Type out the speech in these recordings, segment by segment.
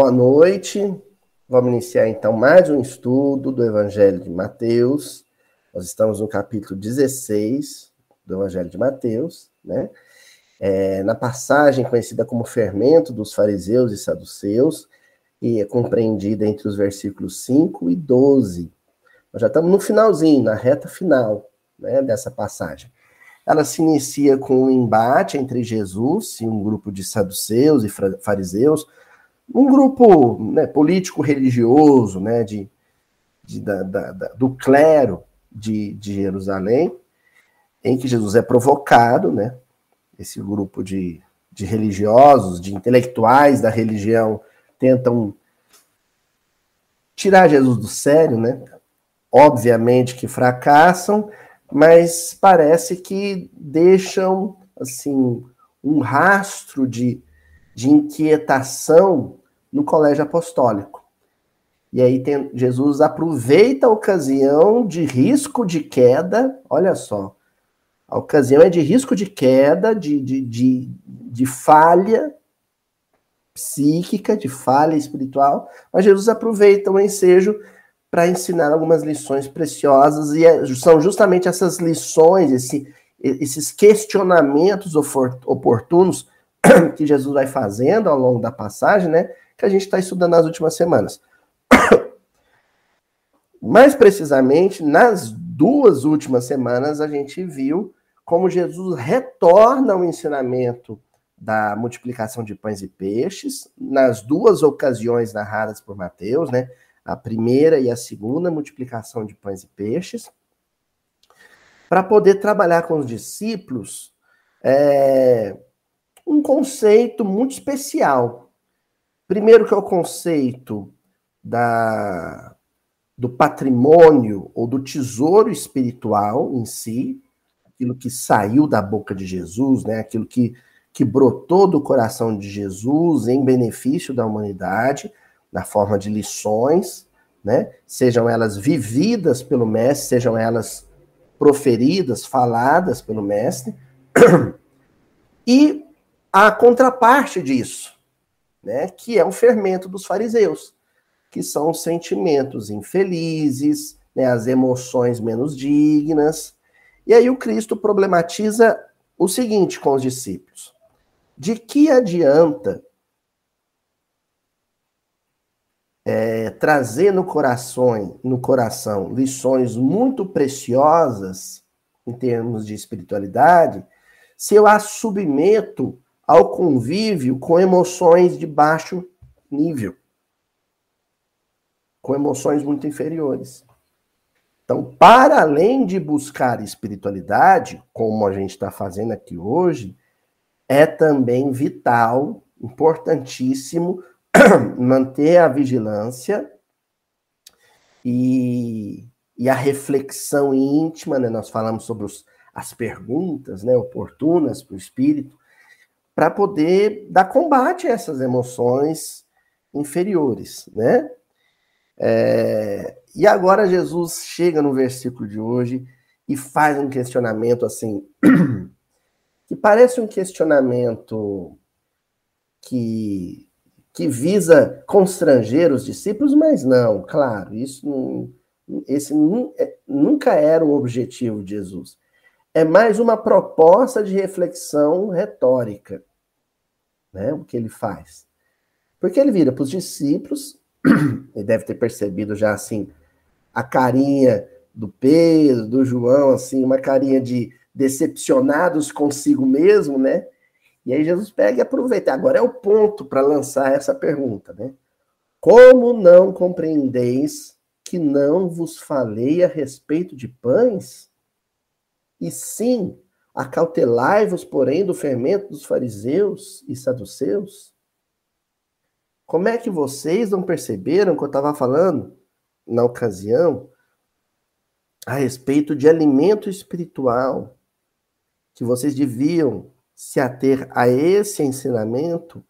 Boa noite. Vamos iniciar então mais um estudo do Evangelho de Mateus. Nós estamos no capítulo 16 do Evangelho de Mateus, né? É, na passagem conhecida como fermento dos fariseus e saduceus, e é compreendida entre os versículos 5 e 12. Nós já estamos no finalzinho, na reta final né, dessa passagem. Ela se inicia com um embate entre Jesus e um grupo de saduceus e fariseus, um grupo né, político-religioso, né, de, de da, da, do clero de, de Jerusalém, em que Jesus é provocado, né, esse grupo de, de religiosos, de intelectuais da religião, tentam tirar Jesus do sério, né? Obviamente que fracassam, mas parece que deixam assim um rastro de, de inquietação no colégio apostólico. E aí tem, Jesus aproveita a ocasião de risco de queda, olha só, a ocasião é de risco de queda, de, de, de, de falha psíquica, de falha espiritual, mas Jesus aproveita o ensejo para ensinar algumas lições preciosas, e é, são justamente essas lições, esse, esses questionamentos oportunos que Jesus vai fazendo ao longo da passagem, né, que a gente está estudando nas últimas semanas. Mais precisamente, nas duas últimas semanas, a gente viu como Jesus retorna ao ensinamento da multiplicação de pães e peixes, nas duas ocasiões narradas por Mateus, né? a primeira e a segunda multiplicação de pães e peixes, para poder trabalhar com os discípulos é, um conceito muito especial. Primeiro que é o conceito da, do patrimônio ou do tesouro espiritual em si, aquilo que saiu da boca de Jesus, né? aquilo que, que brotou do coração de Jesus em benefício da humanidade, na forma de lições, né? Sejam elas vividas pelo mestre, sejam elas proferidas, faladas pelo mestre. E a contraparte disso, né, que é o fermento dos fariseus, que são os sentimentos infelizes, né, as emoções menos dignas. E aí o Cristo problematiza o seguinte com os discípulos: de que adianta é, trazer no coração, no coração lições muito preciosas em termos de espiritualidade, se eu as submeto ao convívio com emoções de baixo nível, com emoções muito inferiores. Então, para além de buscar espiritualidade, como a gente está fazendo aqui hoje, é também vital, importantíssimo, manter a vigilância e, e a reflexão íntima, né? Nós falamos sobre os, as perguntas né, oportunas para o espírito, para poder dar combate a essas emoções inferiores, né? É, e agora Jesus chega no versículo de hoje e faz um questionamento assim, que parece um questionamento que que visa constranger os discípulos, mas não, claro, isso não, esse é, nunca era o objetivo de Jesus. É mais uma proposta de reflexão retórica, né? O que ele faz. Porque ele vira para os discípulos, ele deve ter percebido já assim a carinha do Pedro, do João, assim, uma carinha de decepcionados consigo mesmo, né? E aí Jesus pega e aproveita. Agora é o ponto para lançar essa pergunta, né? Como não compreendeis que não vos falei a respeito de pães? E sim, acautelai-vos, porém, do fermento dos fariseus e saduceus? Como é que vocês não perceberam que eu estava falando, na ocasião, a respeito de alimento espiritual, que vocês deviam se ater a esse ensinamento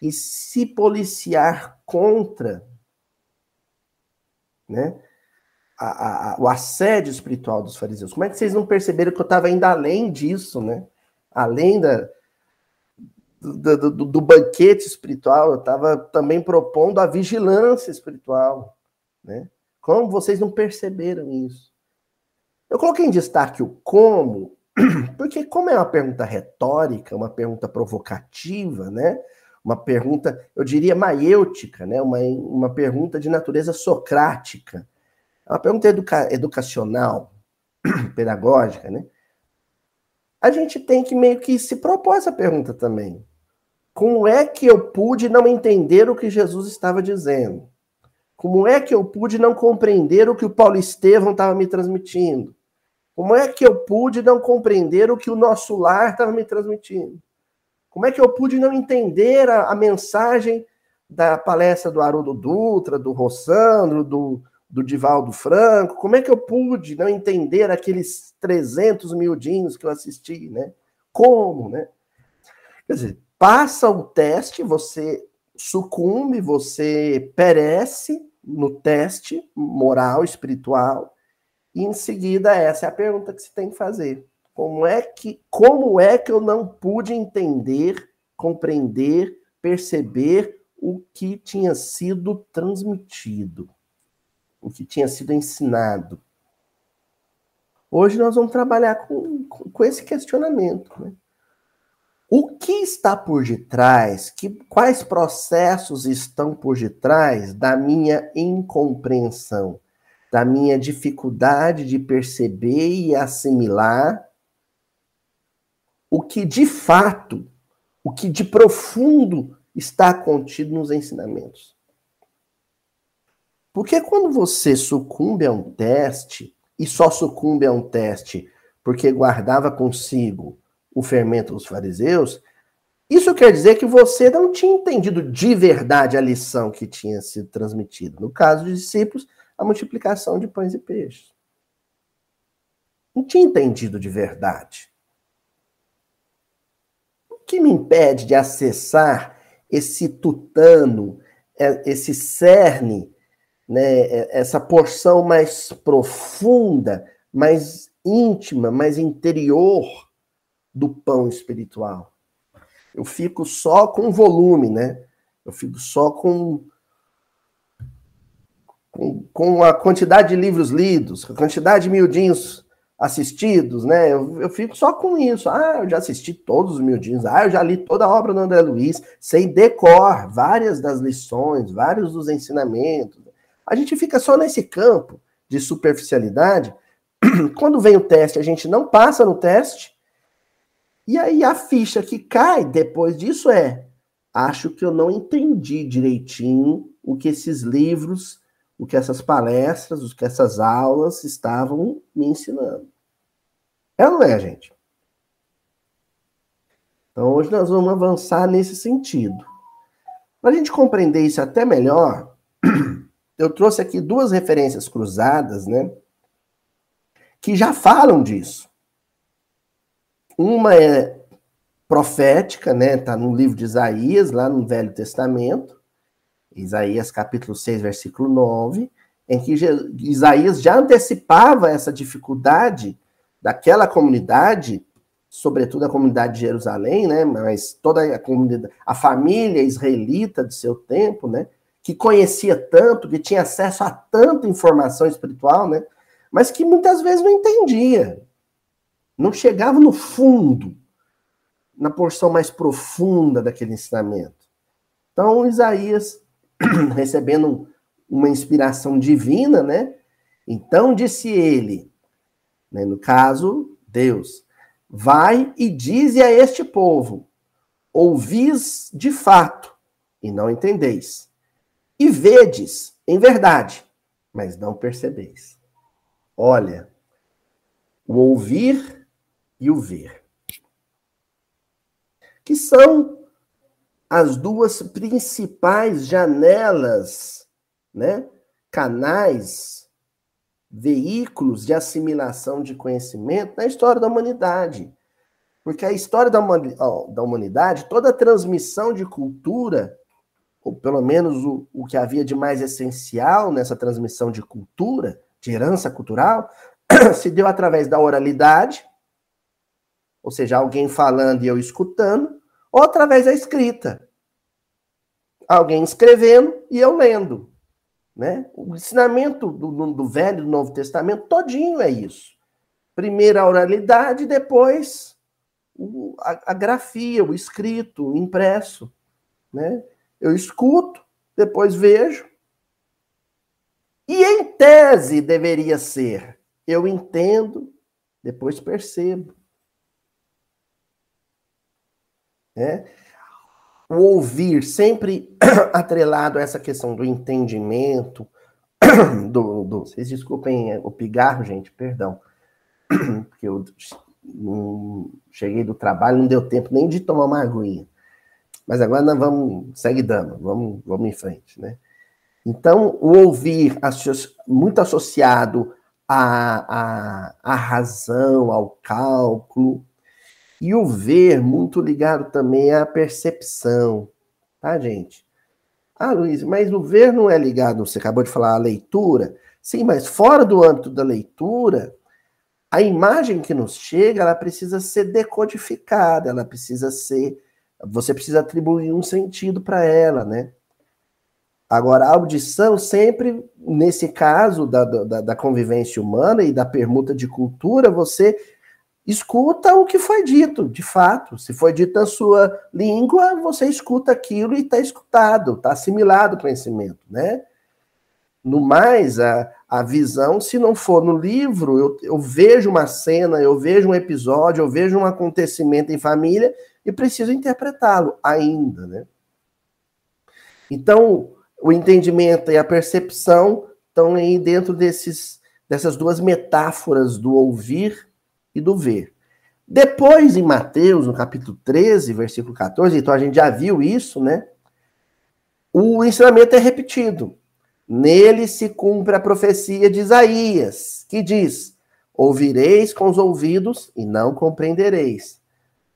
e se policiar contra né, a, a, o assédio espiritual dos fariseus. Como é que vocês não perceberam que eu estava indo além disso, né? Além da, do, do, do banquete espiritual, eu estava também propondo a vigilância espiritual. Né? Como vocês não perceberam isso? Eu coloquei em destaque o como, porque como é uma pergunta retórica, uma pergunta provocativa, né? Uma pergunta, eu diria, maiêutica, né? Uma, uma pergunta de natureza socrática. É uma pergunta educa educacional, pedagógica, né? A gente tem que meio que se propor essa pergunta também. Como é que eu pude não entender o que Jesus estava dizendo? Como é que eu pude não compreender o que o Paulo Estevão estava me transmitindo? Como é que eu pude não compreender o que o nosso lar estava me transmitindo? Como é que eu pude não entender a, a mensagem da palestra do Haroldo Dutra, do Rossandro, do, do Divaldo Franco? Como é que eu pude não entender aqueles 300 miudinhos que eu assisti, né? Como, né? Quer dizer, passa o teste, você sucumbe, você perece no teste moral, espiritual, e em seguida essa é a pergunta que se tem que fazer. Como é que como é que eu não pude entender, compreender, perceber o que tinha sido transmitido, o que tinha sido ensinado? Hoje nós vamos trabalhar com, com esse questionamento. Né? O que está por detrás? Que, quais processos estão por detrás da minha incompreensão, da minha dificuldade de perceber e assimilar o que de fato, o que de profundo está contido nos ensinamentos? Porque quando você sucumbe a um teste, e só sucumbe a um teste porque guardava consigo o fermento dos fariseus, isso quer dizer que você não tinha entendido de verdade a lição que tinha sido transmitida. No caso dos discípulos, a multiplicação de pães e peixes. Não tinha entendido de verdade. O que me impede de acessar esse tutano, é, esse cerne, né, é, essa porção mais profunda, mais íntima, mais interior do pão espiritual. Eu fico só com volume, né? Eu fico só com, com, com a quantidade de livros lidos, a quantidade de miudinhos assistidos, né? Eu, eu, fico só com isso. Ah, eu já assisti todos os miudinhos. Ah, eu já li toda a obra do André Luiz, sei decor várias das lições, vários dos ensinamentos. A gente fica só nesse campo de superficialidade. Quando vem o teste, a gente não passa no teste e aí a ficha que cai depois disso é: acho que eu não entendi direitinho o que esses livros, o que essas palestras, o que essas aulas estavam me ensinando. É não é, gente? Então hoje nós vamos avançar nesse sentido. Para a gente compreender isso até melhor, eu trouxe aqui duas referências cruzadas, né? Que já falam disso. Uma é profética, né? Está no livro de Isaías, lá no Velho Testamento, Isaías capítulo 6, versículo 9, em que Isaías já antecipava essa dificuldade daquela comunidade, sobretudo a comunidade de Jerusalém, né? Mas toda a comunidade, a família israelita de seu tempo, né? Que conhecia tanto, que tinha acesso a tanta informação espiritual, né? Mas que muitas vezes não entendia, não chegava no fundo, na porção mais profunda daquele ensinamento. Então, Isaías, recebendo uma inspiração divina, né? Então disse ele, né, no caso, Deus, vai e dize a este povo: ouvis de fato e não entendeis, e vedes em verdade, mas não percebeis. Olha, o ouvir e o ver. Que são as duas principais janelas, né? canais, veículos de assimilação de conhecimento na história da humanidade. Porque a história da, da humanidade, toda a transmissão de cultura, ou pelo menos o, o que havia de mais essencial nessa transmissão de cultura, de herança cultural, se deu através da oralidade, ou seja, alguém falando e eu escutando, ou através da escrita. Alguém escrevendo e eu lendo. Né? O ensinamento do, do Velho e do Novo Testamento todinho é isso. Primeiro a oralidade, depois o, a, a, grafia, o escrito, o impresso. Né? Eu escuto, depois vejo. E em tese deveria ser: eu entendo, depois percebo. Né? O ouvir sempre atrelado a essa questão do entendimento, do, do, vocês desculpem o pigarro, gente, perdão, porque eu não, cheguei do trabalho, não deu tempo nem de tomar uma aguinha. Mas agora nós vamos, segue dando, vamos, vamos em frente, né? Então, o ouvir muito associado à, à, à razão, ao cálculo, e o ver muito ligado também à percepção, tá, gente? Ah, Luiz, mas o ver não é ligado, você acabou de falar, à leitura. Sim, mas fora do âmbito da leitura, a imagem que nos chega, ela precisa ser decodificada, ela precisa ser. Você precisa atribuir um sentido para ela, né? Agora, a audição sempre, nesse caso da, da, da, convivência humana e da permuta de cultura, você escuta o que foi dito, de fato. Se foi dito na sua língua, você escuta aquilo e está escutado, está assimilado o conhecimento, né? No mais, a, a visão, se não for no livro, eu, eu vejo uma cena, eu vejo um episódio, eu vejo um acontecimento em família e preciso interpretá-lo ainda, né? Então, o entendimento e a percepção estão aí dentro desses, dessas duas metáforas do ouvir e do ver. Depois, em Mateus, no capítulo 13, versículo 14, então a gente já viu isso, né? O ensinamento é repetido. Nele se cumpre a profecia de Isaías, que diz: Ouvireis com os ouvidos e não compreendereis.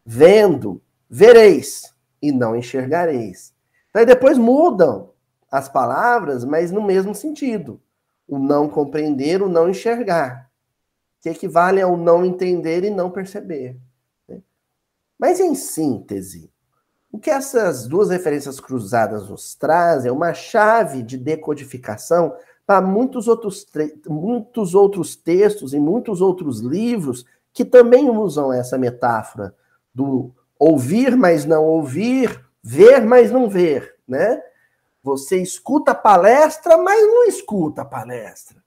Vendo, vereis e não enxergareis. Então, depois mudam as palavras, mas no mesmo sentido. O não compreender, o não enxergar. Que equivale ao não entender e não perceber. Né? Mas, em síntese, o que essas duas referências cruzadas nos trazem é uma chave de decodificação para muitos outros, muitos outros textos e muitos outros livros que também usam essa metáfora do ouvir, mas não ouvir, ver, mas não ver, né? Você escuta a palestra, mas não escuta a palestra.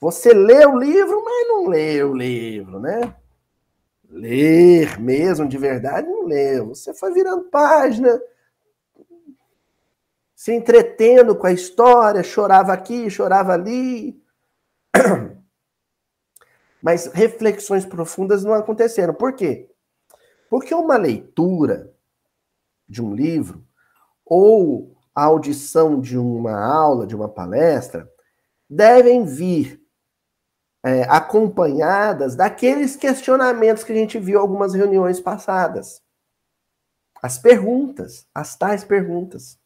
Você lê o livro, mas não lê o livro, né? ler mesmo, de verdade, não leu. Você foi virando página, se entretendo com a história, chorava aqui, chorava ali. Mas reflexões profundas não aconteceram. Por quê? Porque uma leitura de um livro ou a audição de uma aula, de uma palestra, devem vir é, acompanhadas daqueles questionamentos que a gente viu em algumas reuniões passadas. As perguntas, as tais perguntas.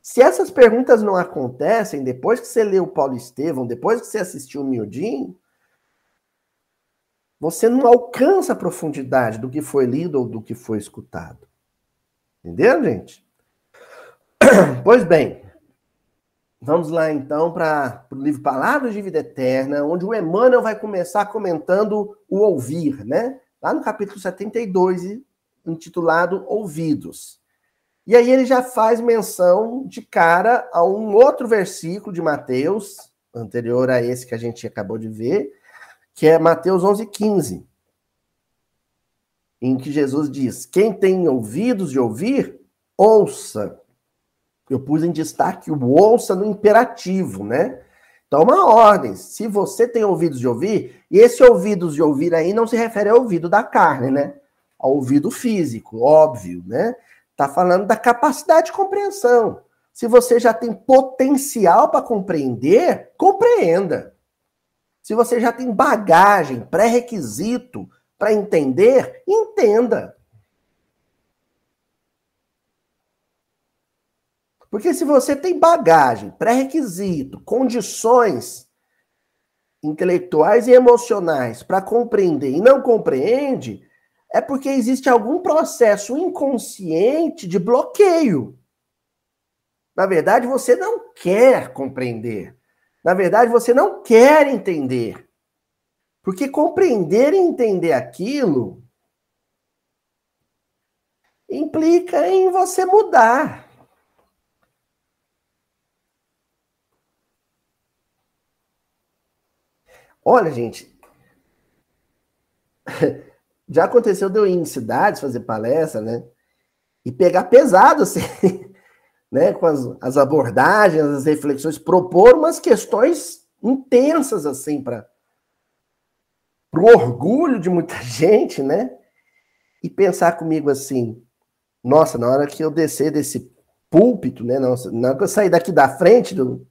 Se essas perguntas não acontecem depois que você leu o Paulo Estevão, depois que você assistiu o Miudinho, você não alcança a profundidade do que foi lido ou do que foi escutado. Entendeu, gente? Pois bem, Vamos lá então para o livro Palavras de Vida Eterna, onde o Emmanuel vai começar comentando o ouvir, né? Lá no capítulo 72, intitulado Ouvidos. E aí ele já faz menção de cara a um outro versículo de Mateus, anterior a esse que a gente acabou de ver, que é Mateus 11:15, em que Jesus diz: Quem tem ouvidos de ouvir, ouça eu pus em destaque o ouça no imperativo, né? Então, uma ordem. Se você tem ouvidos de ouvir, e esse ouvidos de ouvir aí não se refere ao ouvido da carne, né? Ao ouvido físico, óbvio, né? Tá falando da capacidade de compreensão. Se você já tem potencial para compreender, compreenda. Se você já tem bagagem, pré-requisito para entender, entenda. Porque se você tem bagagem, pré-requisito, condições intelectuais e emocionais para compreender e não compreende, é porque existe algum processo inconsciente de bloqueio. Na verdade, você não quer compreender. Na verdade, você não quer entender. Porque compreender e entender aquilo implica em você mudar. Olha, gente, já aconteceu de eu ir em cidades fazer palestra, né? E pegar pesado, assim, né? Com as, as abordagens, as reflexões, propor umas questões intensas, assim, para o orgulho de muita gente, né? E pensar comigo assim, nossa, na hora que eu descer desse púlpito, né? Nossa, na hora que eu sair daqui da frente do,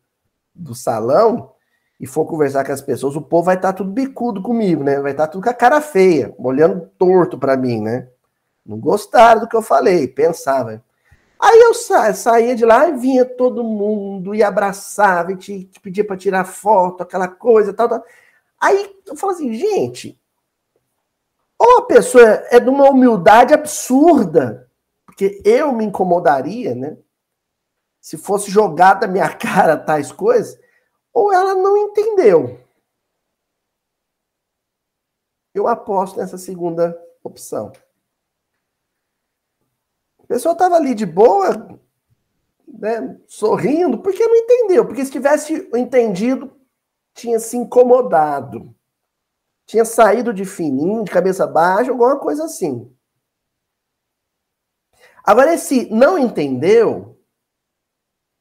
do salão, e for conversar com as pessoas, o povo vai estar tá tudo bicudo comigo, né? Vai estar tá tudo com a cara feia, olhando torto para mim, né? Não gostaram do que eu falei, pensava. Aí eu sa saía de lá e vinha todo mundo e abraçava e te, te pedia para tirar foto, aquela coisa, tal, tal. Aí eu falo assim, gente, ou a pessoa é de uma humildade absurda, porque eu me incomodaria, né? Se fosse jogada minha cara tais coisas, ou ela não entendeu. Eu aposto nessa segunda opção. A pessoa estava ali de boa, né, sorrindo, porque não entendeu. Porque se tivesse entendido, tinha se incomodado. Tinha saído de fininho, de cabeça baixa, alguma coisa assim. Agora, esse não entendeu,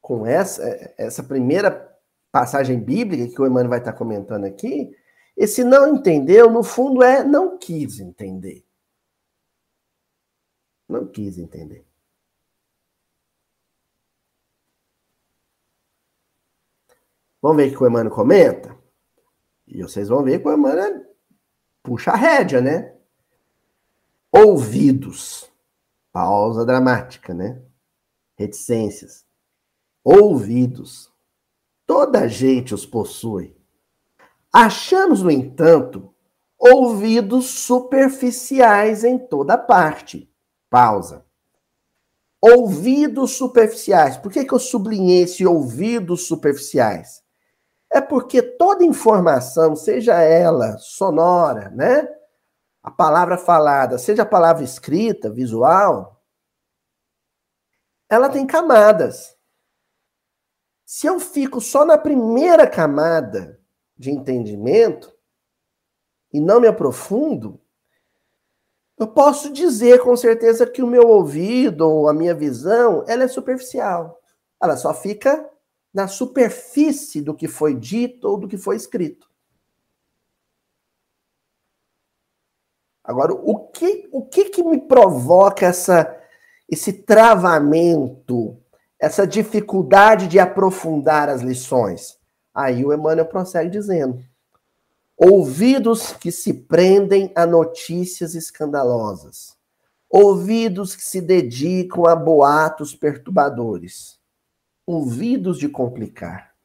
com essa, essa primeira passagem bíblica que o Emmanuel vai estar comentando aqui, esse não entendeu, no fundo, é não quis entender. Não quis entender. Vamos ver o que o Emmanuel comenta? E vocês vão ver que o Emmanuel puxa a rédea, né? Ouvidos. Pausa dramática, né? Reticências. Ouvidos Toda gente os possui. Achamos, no entanto, ouvidos superficiais em toda parte. Pausa. Ouvidos superficiais. Por que, que eu sublinhei esse ouvidos superficiais? É porque toda informação, seja ela sonora, né? A palavra falada, seja a palavra escrita, visual, ela tem camadas. Se eu fico só na primeira camada de entendimento e não me aprofundo, eu posso dizer com certeza que o meu ouvido ou a minha visão, ela é superficial. Ela só fica na superfície do que foi dito ou do que foi escrito. Agora, o que o que, que me provoca essa esse travamento essa dificuldade de aprofundar as lições. Aí o Emmanuel prossegue dizendo: ouvidos que se prendem a notícias escandalosas, ouvidos que se dedicam a boatos perturbadores, ouvidos de complicar.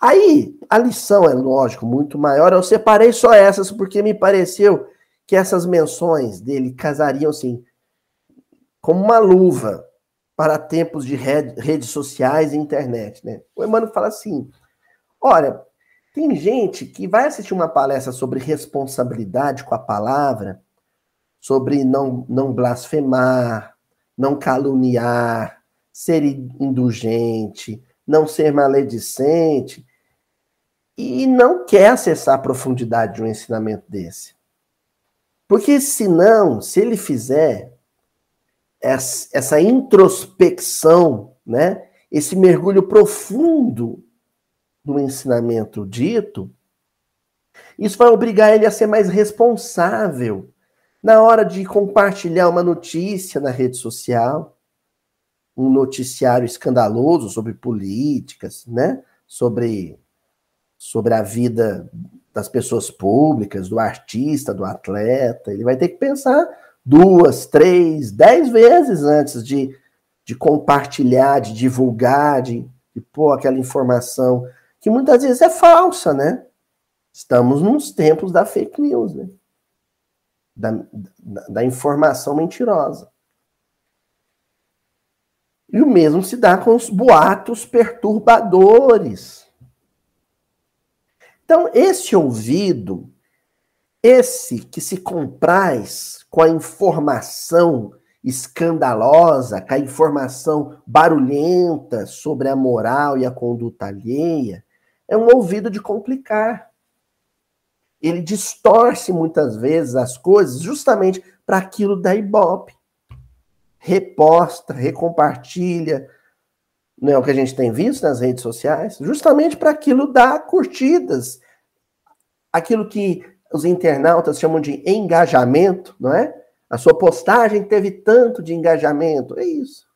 Aí a lição é, lógico, muito maior. Eu separei só essas porque me pareceu que essas menções dele casariam assim, como uma luva para tempos de rede, redes sociais e internet, né? O Emmanuel fala assim: olha, tem gente que vai assistir uma palestra sobre responsabilidade com a palavra, sobre não, não blasfemar, não caluniar, ser indulgente, não ser maledicente, e não quer acessar a profundidade de um ensinamento desse. Porque senão, se ele fizer, essa introspecção, né? esse mergulho profundo no ensinamento dito, isso vai obrigar ele a ser mais responsável na hora de compartilhar uma notícia na rede social, um noticiário escandaloso sobre políticas, né? Sobre sobre a vida das pessoas públicas, do artista, do atleta. Ele vai ter que pensar duas, três, dez vezes antes de, de compartilhar, de divulgar, de, de pôr aquela informação que muitas vezes é falsa, né? Estamos nos tempos da fake news, né? da, da, da informação mentirosa. E o mesmo se dá com os boatos perturbadores. Então, esse ouvido, esse que se compraz com a informação escandalosa, com a informação barulhenta sobre a moral e a conduta alheia, é um ouvido de complicar. Ele distorce muitas vezes as coisas justamente para aquilo da ibope. Reposta, recompartilha, não é o que a gente tem visto nas redes sociais, justamente para aquilo dar curtidas, aquilo que os internautas chamam de engajamento, não é? A sua postagem teve tanto de engajamento. É isso.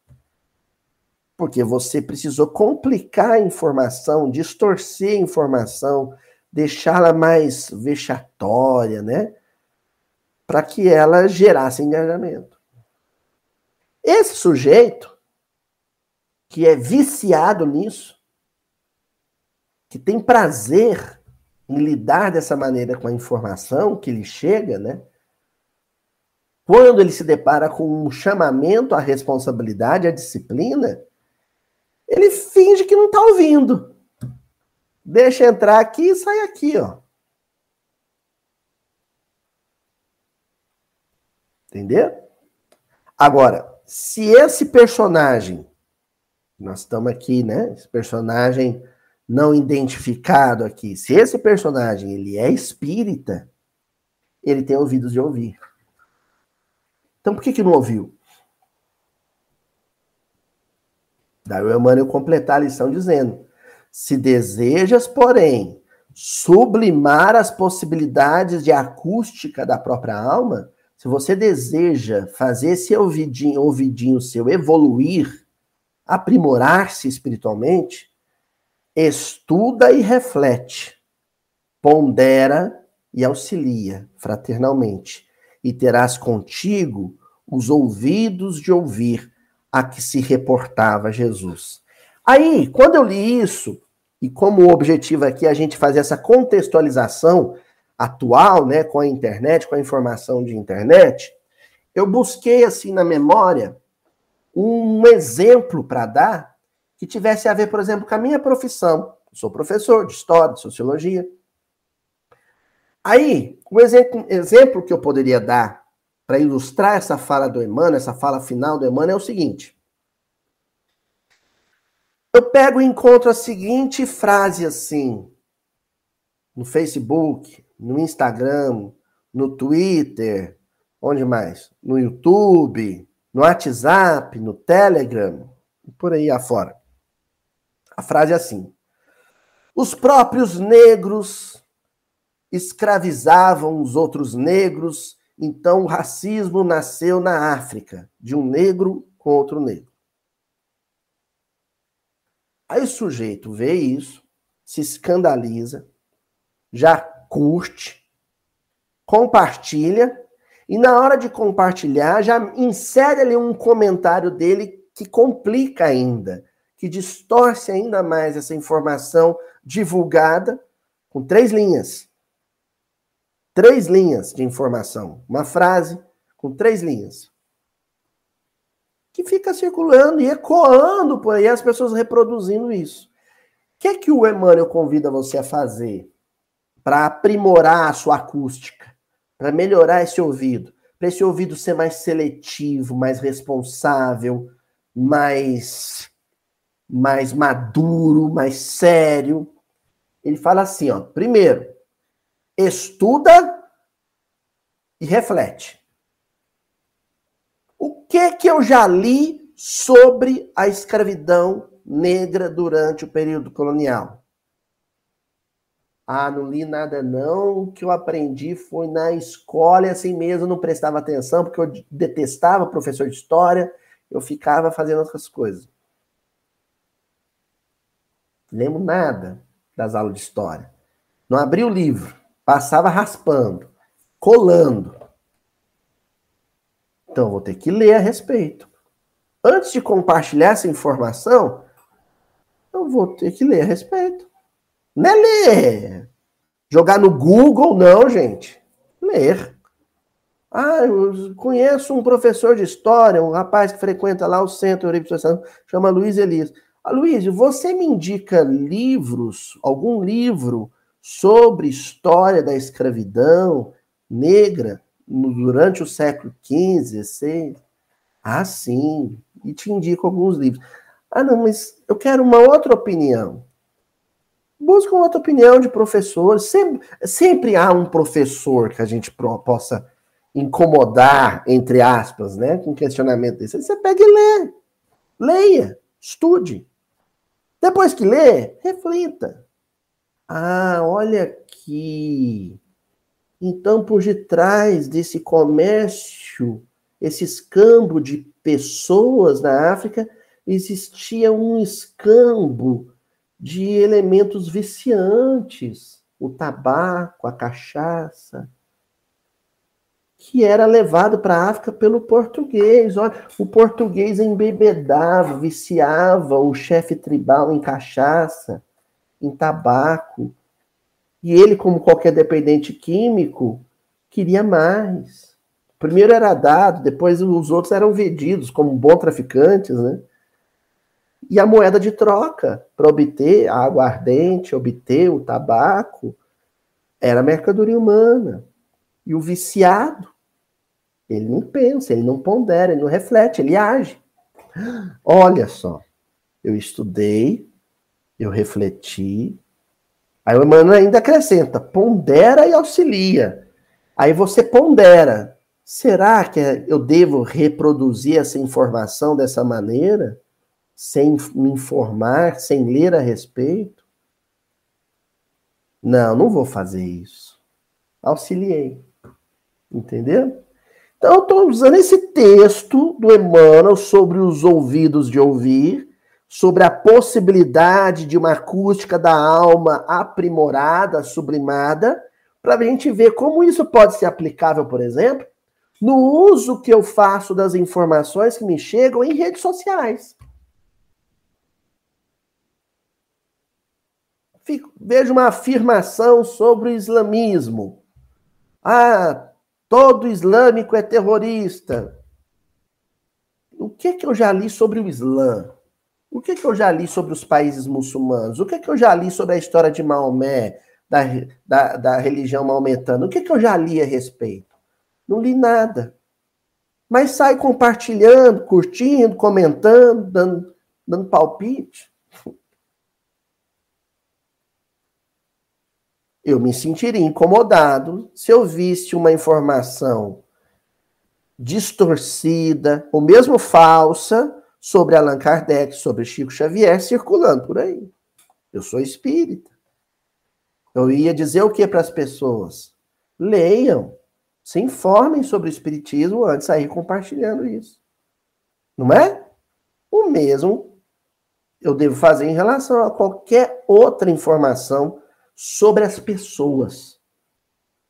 Porque você precisou complicar a informação, distorcer a informação, deixá-la mais vexatória, né? Para que ela gerasse engajamento. Esse sujeito, que é viciado nisso, que tem prazer em lidar dessa maneira com a informação que lhe chega, né? Quando ele se depara com um chamamento à responsabilidade, à disciplina, ele finge que não está ouvindo. Deixa entrar aqui e sai aqui, ó. Entendeu? Agora, se esse personagem, nós estamos aqui, né? Esse personagem não identificado aqui, se esse personagem ele é espírita, ele tem ouvidos de ouvir. Então por que, que não ouviu? Daí o Emmanuel completar a lição dizendo: se desejas, porém, sublimar as possibilidades de acústica da própria alma, se você deseja fazer esse ouvidinho, ouvidinho seu evoluir, aprimorar-se espiritualmente, estuda e reflete, pondera e auxilia fraternalmente, e terás contigo os ouvidos de ouvir a que se reportava Jesus. Aí, quando eu li isso, e como o objetivo aqui é a gente fazer essa contextualização atual, né, com a internet, com a informação de internet, eu busquei assim na memória um exemplo para dar que tivesse a ver, por exemplo, com a minha profissão. Eu sou professor de história, de sociologia. Aí, o exemplo, exemplo que eu poderia dar para ilustrar essa fala do Emmanuel, essa fala final do Emmanuel, é o seguinte. Eu pego e encontro a seguinte frase assim, no Facebook, no Instagram, no Twitter, onde mais? No YouTube, no WhatsApp, no Telegram, por aí afora. A frase é assim: Os próprios negros escravizavam os outros negros então, o racismo nasceu na África, de um negro com outro negro. Aí o sujeito vê isso, se escandaliza, já curte, compartilha, e na hora de compartilhar, já insere ali um comentário dele que complica ainda, que distorce ainda mais essa informação divulgada com três linhas três linhas de informação, uma frase com três linhas, que fica circulando e ecoando por aí, as pessoas reproduzindo isso. O que é que o Emmanuel convida você a fazer para aprimorar a sua acústica, para melhorar esse ouvido, para esse ouvido ser mais seletivo, mais responsável, mais mais maduro, mais sério. Ele fala assim, ó, primeiro, estuda e reflete. O que que eu já li sobre a escravidão negra durante o período colonial? Ah, não li nada não, o que eu aprendi foi na escola assim mesmo não prestava atenção, porque eu detestava professor de história, eu ficava fazendo outras coisas. Lembro nada das aulas de história. Não abri o livro. Passava raspando, colando. Então, vou ter que ler a respeito. Antes de compartilhar essa informação, eu vou ter que ler a respeito. Não é ler. Jogar no Google, não, gente. Ler. Ah, eu conheço um professor de história, um rapaz que frequenta lá o centro chama Luiz Elias. Ah, Luiz, você me indica livros, algum livro sobre história da escravidão negra durante o século XV, XVI? Ah, sim, e te indico alguns livros. Ah, não, mas eu quero uma outra opinião. Busca uma outra opinião de professor. Sempre, sempre há um professor que a gente possa incomodar, entre aspas, né, com questionamento desse. Você pega e lê. Leia, estude. Depois que lê, reflita. Ah, olha aqui. Então, por detrás desse comércio, esse escambo de pessoas na África, existia um escambo de elementos viciantes, o tabaco, a cachaça, que era levado para a África pelo português. Olha, o português embebedava, viciava o chefe tribal em cachaça, em tabaco. E ele, como qualquer dependente químico, queria mais. Primeiro era dado, depois os outros eram vendidos como bons traficantes, né? E a moeda de troca para obter a água ardente, obter o tabaco, era mercadoria humana. E o viciado, ele não pensa, ele não pondera, ele não reflete, ele age. Olha só, eu estudei, eu refleti. Aí o Emmanuel ainda acrescenta: pondera e auxilia. Aí você pondera. Será que eu devo reproduzir essa informação dessa maneira? Sem me informar, sem ler a respeito? Não, não vou fazer isso. Auxiliei. Entendeu? Então, eu estou usando esse texto do Emmanuel sobre os ouvidos de ouvir, sobre a possibilidade de uma acústica da alma aprimorada, sublimada, para a gente ver como isso pode ser aplicável, por exemplo, no uso que eu faço das informações que me chegam em redes sociais. Fico, vejo uma afirmação sobre o islamismo. Ah, Todo islâmico é terrorista. O que que eu já li sobre o Islã? O que que eu já li sobre os países muçulmanos? O que que eu já li sobre a história de Maomé, da, da, da religião maometana? O que que eu já li a respeito? Não li nada. Mas sai compartilhando, curtindo, comentando, dando, dando palpite. eu me sentiria incomodado se eu visse uma informação distorcida, ou mesmo falsa, sobre Allan Kardec, sobre Chico Xavier, circulando por aí. Eu sou espírita. Eu ia dizer o que para as pessoas? Leiam, se informem sobre o espiritismo antes de sair compartilhando isso. Não é? O mesmo eu devo fazer em relação a qualquer outra informação sobre as pessoas.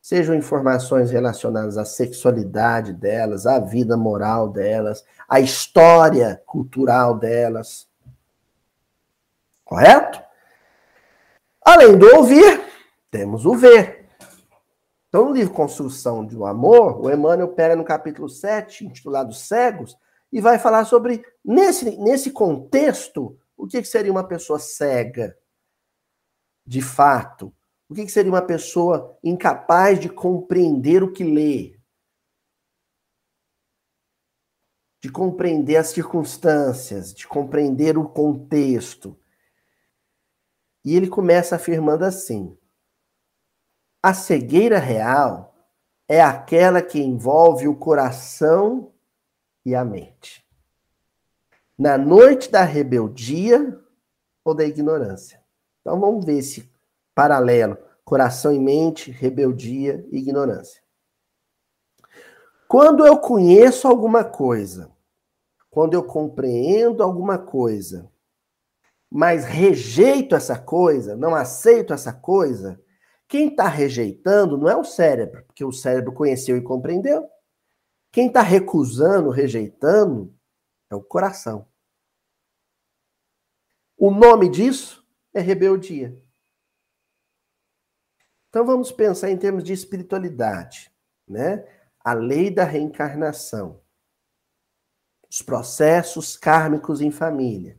Sejam informações relacionadas à sexualidade delas, à vida moral delas, à história cultural delas. Correto? Além do ouvir, temos o ver. Então, no livro Construção do Amor, o Emmanuel pega no capítulo 7, intitulado Cegos, e vai falar sobre, nesse, nesse contexto, o que seria uma pessoa cega de fato? O que seria uma pessoa incapaz de compreender o que lê? De compreender as circunstâncias, de compreender o contexto. E ele começa afirmando assim: a cegueira real é aquela que envolve o coração e a mente. Na noite da rebeldia ou da ignorância. Então vamos ver esse paralelo: coração e mente, rebeldia e ignorância. Quando eu conheço alguma coisa, quando eu compreendo alguma coisa, mas rejeito essa coisa, não aceito essa coisa, quem está rejeitando não é o cérebro, porque o cérebro conheceu e compreendeu. Quem está recusando, rejeitando, é o coração. O nome disso é rebeldia. Então vamos pensar em termos de espiritualidade, né? a lei da reencarnação, os processos kármicos em família,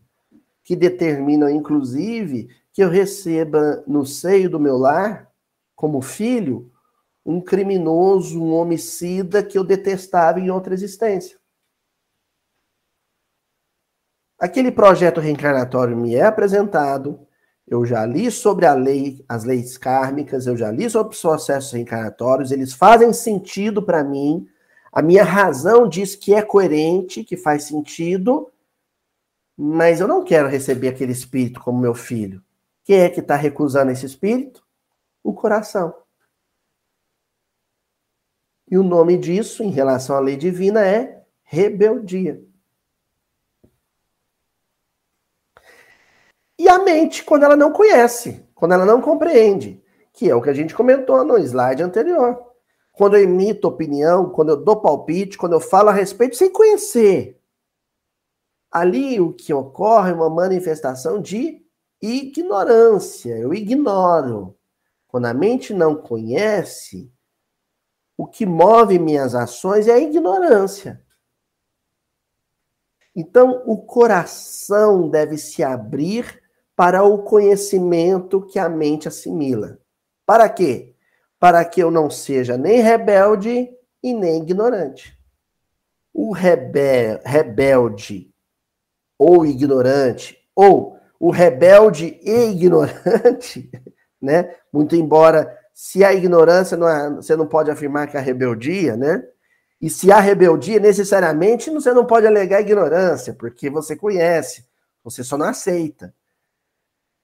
que determinam, inclusive, que eu receba no seio do meu lar, como filho, um criminoso, um homicida que eu detestava em outra existência. Aquele projeto reencarnatório me é apresentado, eu já li sobre a lei, as leis kármicas, eu já li sobre os processos reencarnatórios, eles fazem sentido para mim, a minha razão diz que é coerente, que faz sentido, mas eu não quero receber aquele espírito como meu filho. Quem é que está recusando esse espírito? O coração. E o nome disso, em relação à lei divina, é rebeldia. E a mente, quando ela não conhece, quando ela não compreende, que é o que a gente comentou no slide anterior. Quando eu emito opinião, quando eu dou palpite, quando eu falo a respeito sem conhecer. Ali o que ocorre é uma manifestação de ignorância. Eu ignoro. Quando a mente não conhece, o que move minhas ações é a ignorância. Então, o coração deve se abrir para o conhecimento que a mente assimila. Para quê? Para que eu não seja nem rebelde e nem ignorante. O rebel, rebelde ou ignorante, ou o rebelde e ignorante, né? Muito embora se a ignorância não é, você não pode afirmar que a rebeldia, né? E se há rebeldia, necessariamente você não pode alegar ignorância, porque você conhece, você só não aceita.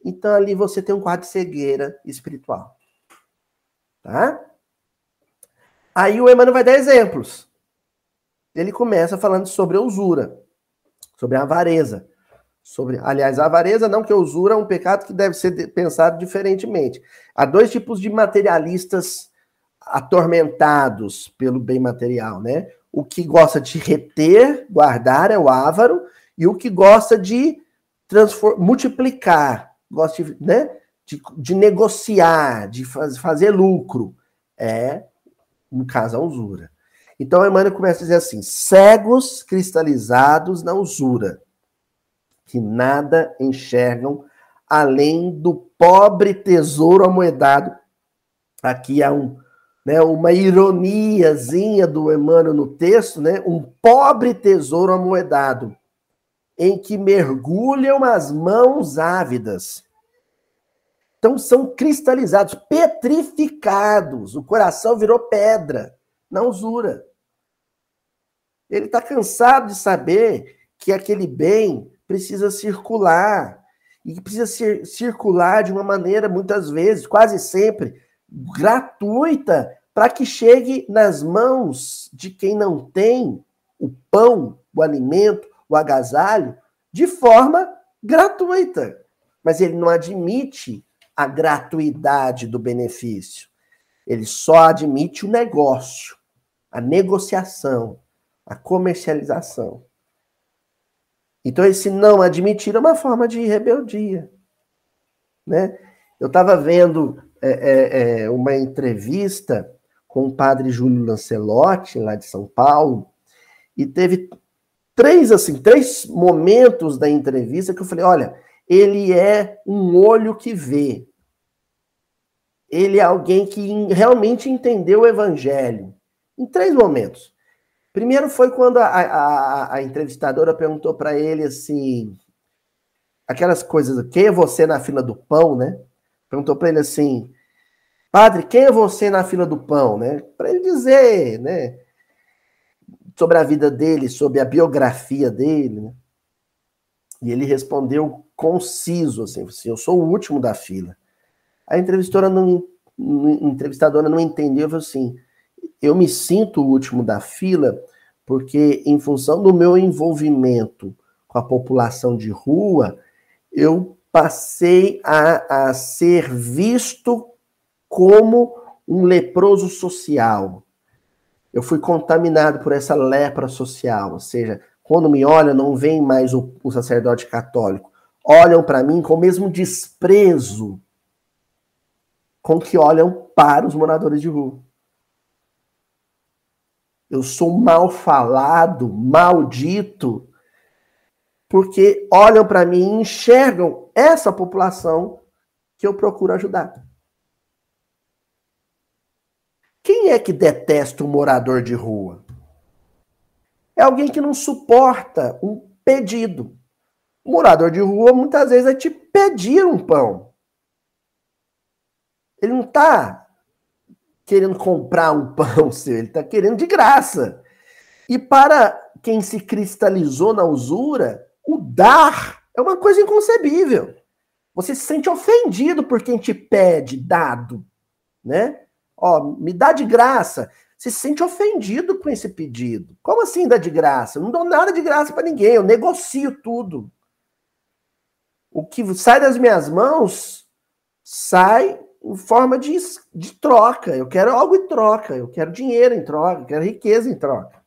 Então ali você tem um quadro de cegueira espiritual. Tá? Aí o Emmanuel vai dar exemplos. Ele começa falando sobre a usura, sobre a avareza. Sobre, aliás, a avareza não que a usura é um pecado que deve ser pensado diferentemente. Há dois tipos de materialistas atormentados pelo bem material, né? O que gosta de reter, guardar é o avaro, e o que gosta de multiplicar, gosta de, né, de, de negociar, de faz, fazer lucro. É, no caso, a usura. Então, Emmanuel começa a dizer assim: cegos cristalizados na usura que nada enxergam além do pobre tesouro amoedado. Aqui há um, né, uma ironiazinha do Emmanuel no texto, né? Um pobre tesouro amoedado, em que mergulham as mãos ávidas. Então são cristalizados, petrificados. O coração virou pedra, na usura. Ele está cansado de saber que aquele bem precisa circular. E precisa ser, circular de uma maneira, muitas vezes, quase sempre, gratuita, para que chegue nas mãos de quem não tem o pão, o alimento, o agasalho, de forma gratuita. Mas ele não admite a gratuidade do benefício. Ele só admite o negócio, a negociação, a comercialização. Então, esse não admitir é uma forma de rebeldia. Né? Eu estava vendo é, é, é, uma entrevista com o padre Júlio Lancelotti, lá de São Paulo, e teve três assim, três momentos da entrevista que eu falei: olha, ele é um olho que vê. Ele é alguém que realmente entendeu o evangelho. Em três momentos. Primeiro foi quando a, a, a entrevistadora perguntou para ele assim, aquelas coisas, quem é você na fila do pão, né? Perguntou para ele assim, padre, quem é você na fila do pão, né? Para ele dizer, né? Sobre a vida dele, sobre a biografia dele, né? E ele respondeu conciso, assim, assim eu sou o último da fila. A entrevistadora não, entrevistadora não entendeu, falou assim, eu me sinto o último da fila porque, em função do meu envolvimento com a população de rua, eu passei a, a ser visto como um leproso social. Eu fui contaminado por essa lepra social, ou seja, quando me olham, não vem mais o, o sacerdote católico. Olham para mim com o mesmo desprezo com que olham para os moradores de rua. eu sou mal falado, maldito, porque olham para mim e enxergam essa população que eu procuro ajudar. Quem é que detesta um morador de rua? É alguém que não suporta um pedido. O morador de rua muitas vezes vai te pedir um pão. Ele não está querendo comprar um pão seu, ele está querendo de graça. E para quem se cristalizou na usura, o dar é uma coisa inconcebível. Você se sente ofendido por quem te pede dado, né? Ó, me dá de graça. Se sente ofendido com esse pedido. Como assim dá de graça? Eu não dou nada de graça para ninguém, eu negocio tudo. O que sai das minhas mãos sai em forma de, de troca. Eu quero algo em troca, eu quero dinheiro em troca, eu quero riqueza em troca.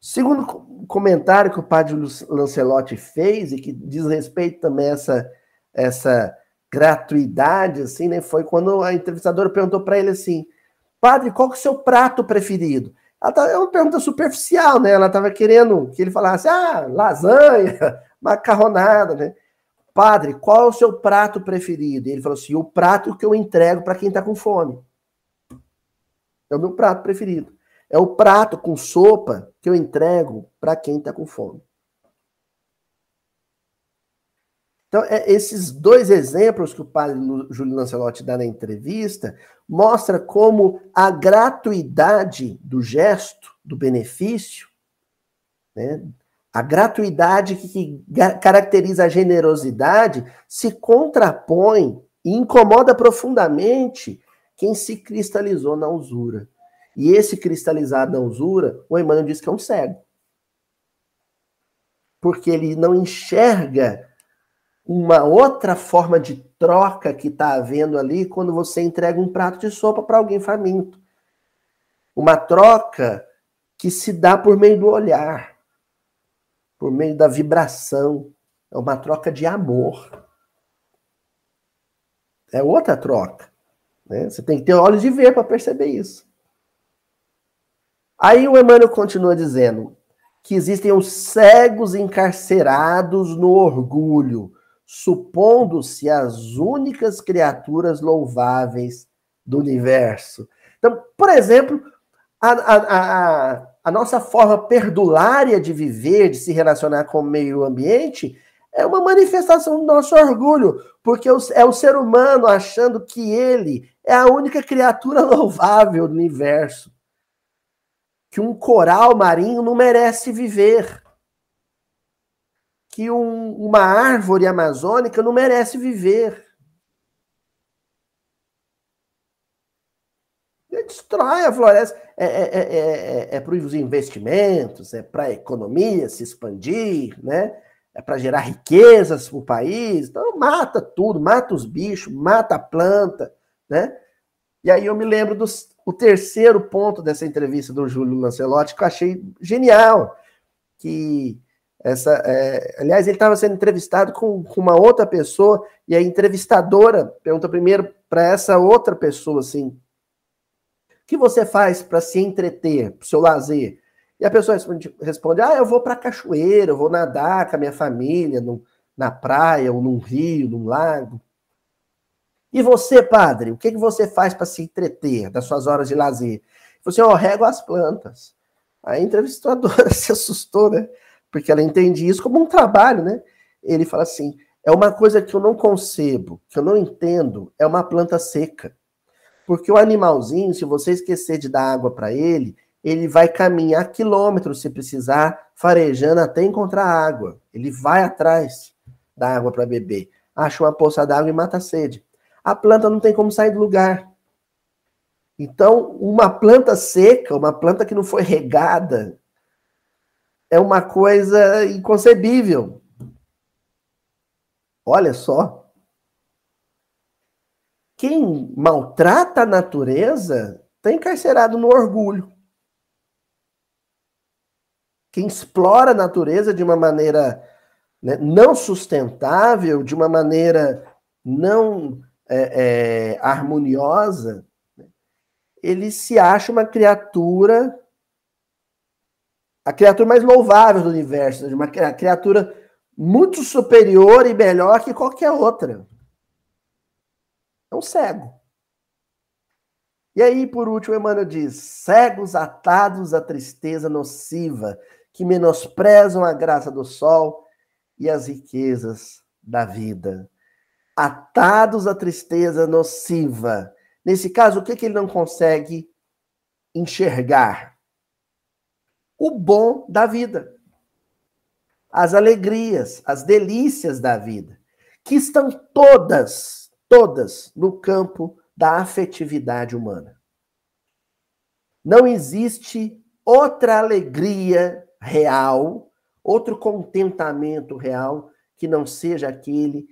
Segundo comentário que o padre Lancelotti fez, e que diz respeito também a essa, essa gratuidade, assim, né? Foi quando a entrevistadora perguntou para ele assim: Padre, qual que é o seu prato preferido? Ela tá, é uma pergunta superficial, né? Ela estava querendo que ele falasse, ah, lasanha, macarronada, né? Padre, qual é o seu prato preferido? E ele falou assim: o prato que eu entrego para quem está com fome. É o meu prato preferido. É o prato com sopa que eu entrego para quem está com fome. Então, é, esses dois exemplos que o padre Júlio Lancelotti dá na entrevista mostra como a gratuidade do gesto, do benefício, né, a gratuidade que caracteriza a generosidade se contrapõe e incomoda profundamente quem se cristalizou na usura. E esse cristalizado na usura, o Emmanuel diz que é um cego. Porque ele não enxerga uma outra forma de troca que está havendo ali quando você entrega um prato de sopa para alguém faminto. Uma troca que se dá por meio do olhar, por meio da vibração. É uma troca de amor. É outra troca. Né? Você tem que ter olhos de ver para perceber isso. Aí o Emmanuel continua dizendo que existem os cegos encarcerados no orgulho, supondo-se as únicas criaturas louváveis do universo. Então, por exemplo, a, a, a, a nossa forma perdulária de viver, de se relacionar com o meio ambiente, é uma manifestação do nosso orgulho, porque é o ser humano achando que ele é a única criatura louvável do universo que um coral marinho não merece viver, que um, uma árvore amazônica não merece viver. Ele destrói a floresta. É, é, é, é, é para os investimentos, é para a economia se expandir, né? é para gerar riquezas para o país. Então, mata tudo, mata os bichos, mata a planta. Né? E aí eu me lembro dos, o terceiro ponto dessa entrevista do Júlio Lancelotti, que eu achei genial, que essa, é, aliás, ele estava sendo entrevistado com, com, uma outra pessoa, e a entrevistadora pergunta primeiro para essa outra pessoa assim: o que você faz para se entreter, para o seu lazer? E a pessoa responde, responde ah, eu vou para cachoeira, eu vou nadar com a minha família, no, na praia, ou num rio, num lago. E você, padre, o que, que você faz para se entreter das suas horas de lazer? Você, assim, ó, oh, rego as plantas. A entrevistadora se assustou, né? Porque ela entende isso como um trabalho, né? Ele fala assim: é uma coisa que eu não concebo, que eu não entendo, é uma planta seca. Porque o animalzinho, se você esquecer de dar água para ele, ele vai caminhar quilômetros se precisar, farejando até encontrar água. Ele vai atrás da água para beber. Acha uma poça d'água e mata a sede a planta não tem como sair do lugar. Então, uma planta seca, uma planta que não foi regada, é uma coisa inconcebível. Olha só. Quem maltrata a natureza está encarcerado no orgulho. Quem explora a natureza de uma maneira né, não sustentável, de uma maneira não é, é, harmoniosa, né? ele se acha uma criatura, a criatura mais louvável do universo, uma criatura muito superior e melhor que qualquer outra. É um cego. E aí, por último, Emmanuel diz: cegos atados à tristeza nociva, que menosprezam a graça do sol e as riquezas da vida. Atados à tristeza nociva, Nesse caso, o que, que ele não consegue enxergar? O bom da vida. As alegrias, as delícias da vida, que estão todas, todas no campo da afetividade humana. Não existe outra alegria real, outro contentamento real que não seja aquele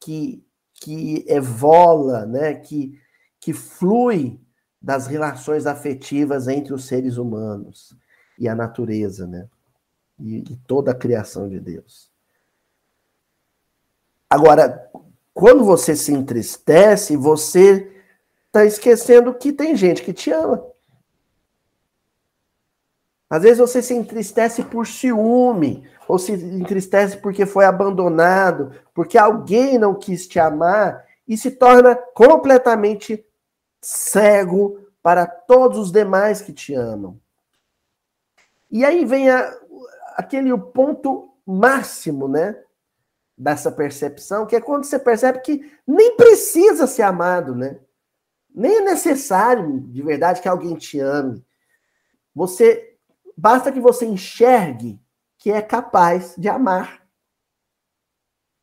que que evola, né, que que flui das relações afetivas entre os seres humanos e a natureza, né? E, e toda a criação de Deus. Agora, quando você se entristece, você está esquecendo que tem gente que te ama. Às vezes você se entristece por ciúme, ou se entristece porque foi abandonado, porque alguém não quis te amar e se torna completamente cego para todos os demais que te amam. E aí vem a, aquele ponto máximo, né? Dessa percepção, que é quando você percebe que nem precisa ser amado, né? Nem é necessário, de verdade, que alguém te ame. Você basta que você enxergue que é capaz de amar.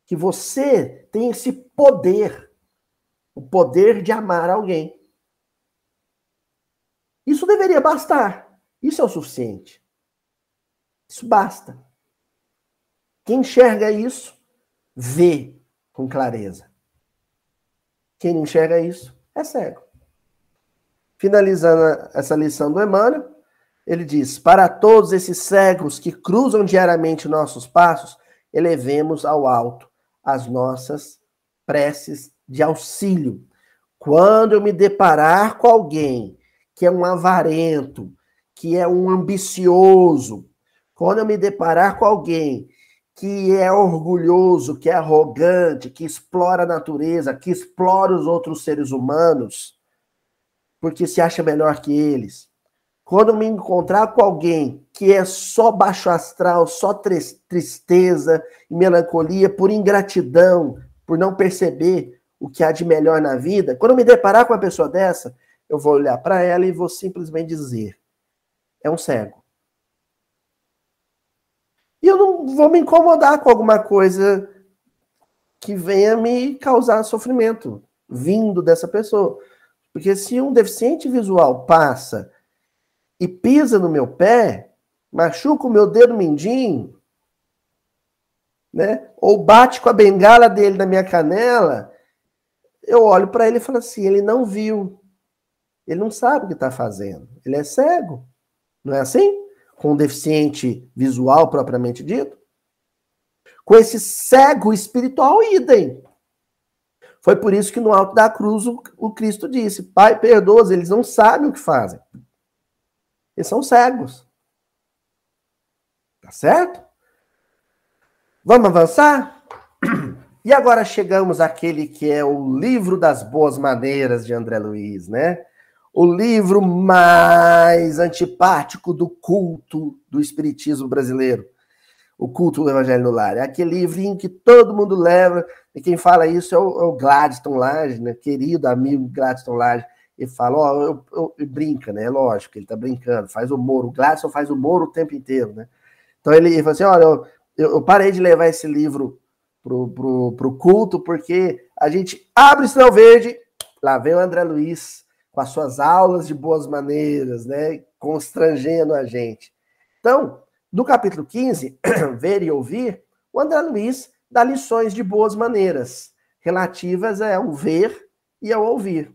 Que você tem esse poder, o poder de amar alguém. Isso deveria bastar. Isso é o suficiente. Isso basta. Quem enxerga isso, vê com clareza. Quem não enxerga isso, é cego. Finalizando essa lição do Emmanuel, ele diz: Para todos esses cegos que cruzam diariamente nossos passos, elevemos ao alto as nossas preces de auxílio. Quando eu me deparar com alguém que é um avarento, que é um ambicioso, quando eu me deparar com alguém que é orgulhoso, que é arrogante, que explora a natureza, que explora os outros seres humanos, porque se acha melhor que eles. Quando me encontrar com alguém que é só baixo astral, só tristeza e melancolia, por ingratidão, por não perceber o que há de melhor na vida, quando eu me deparar com uma pessoa dessa, eu vou olhar para ela e vou simplesmente dizer: é um cego. Eu não vou me incomodar com alguma coisa que venha me causar sofrimento vindo dessa pessoa. Porque se um deficiente visual passa e pisa no meu pé, machuca o meu dedo mindinho, né? Ou bate com a bengala dele na minha canela, eu olho para ele e falo assim: ele não viu. Ele não sabe o que está fazendo. Ele é cego. Não é assim? Com deficiente visual propriamente dito? Com esse cego espiritual, idem. Foi por isso que no alto da cruz o, o Cristo disse: Pai, perdoa eles não sabem o que fazem. Eles são cegos. Tá certo? Vamos avançar? E agora chegamos àquele que é o livro das boas maneiras de André Luiz, né? O livro mais antipático do culto do espiritismo brasileiro. O culto do Evangelho no Lar. É aquele livrinho que todo mundo leva, e quem fala isso é o, é o Gladstone Lage, né? querido amigo Gladstone Lage. Ele fala, ó, oh, eu, eu, eu, brinca, né? É lógico, ele tá brincando, faz humor. O Gladstone faz humor o tempo inteiro, né? Então ele, ele fala assim: olha, eu, eu, parei de levar esse livro pro, pro, pro culto, porque a gente abre o sinal verde, lá vem o André Luiz com as suas aulas de boas maneiras, né, constrangendo a gente. Então, no capítulo 15, Ver e Ouvir, o André Luiz dá lições de boas maneiras, relativas ao ver e ao ouvir.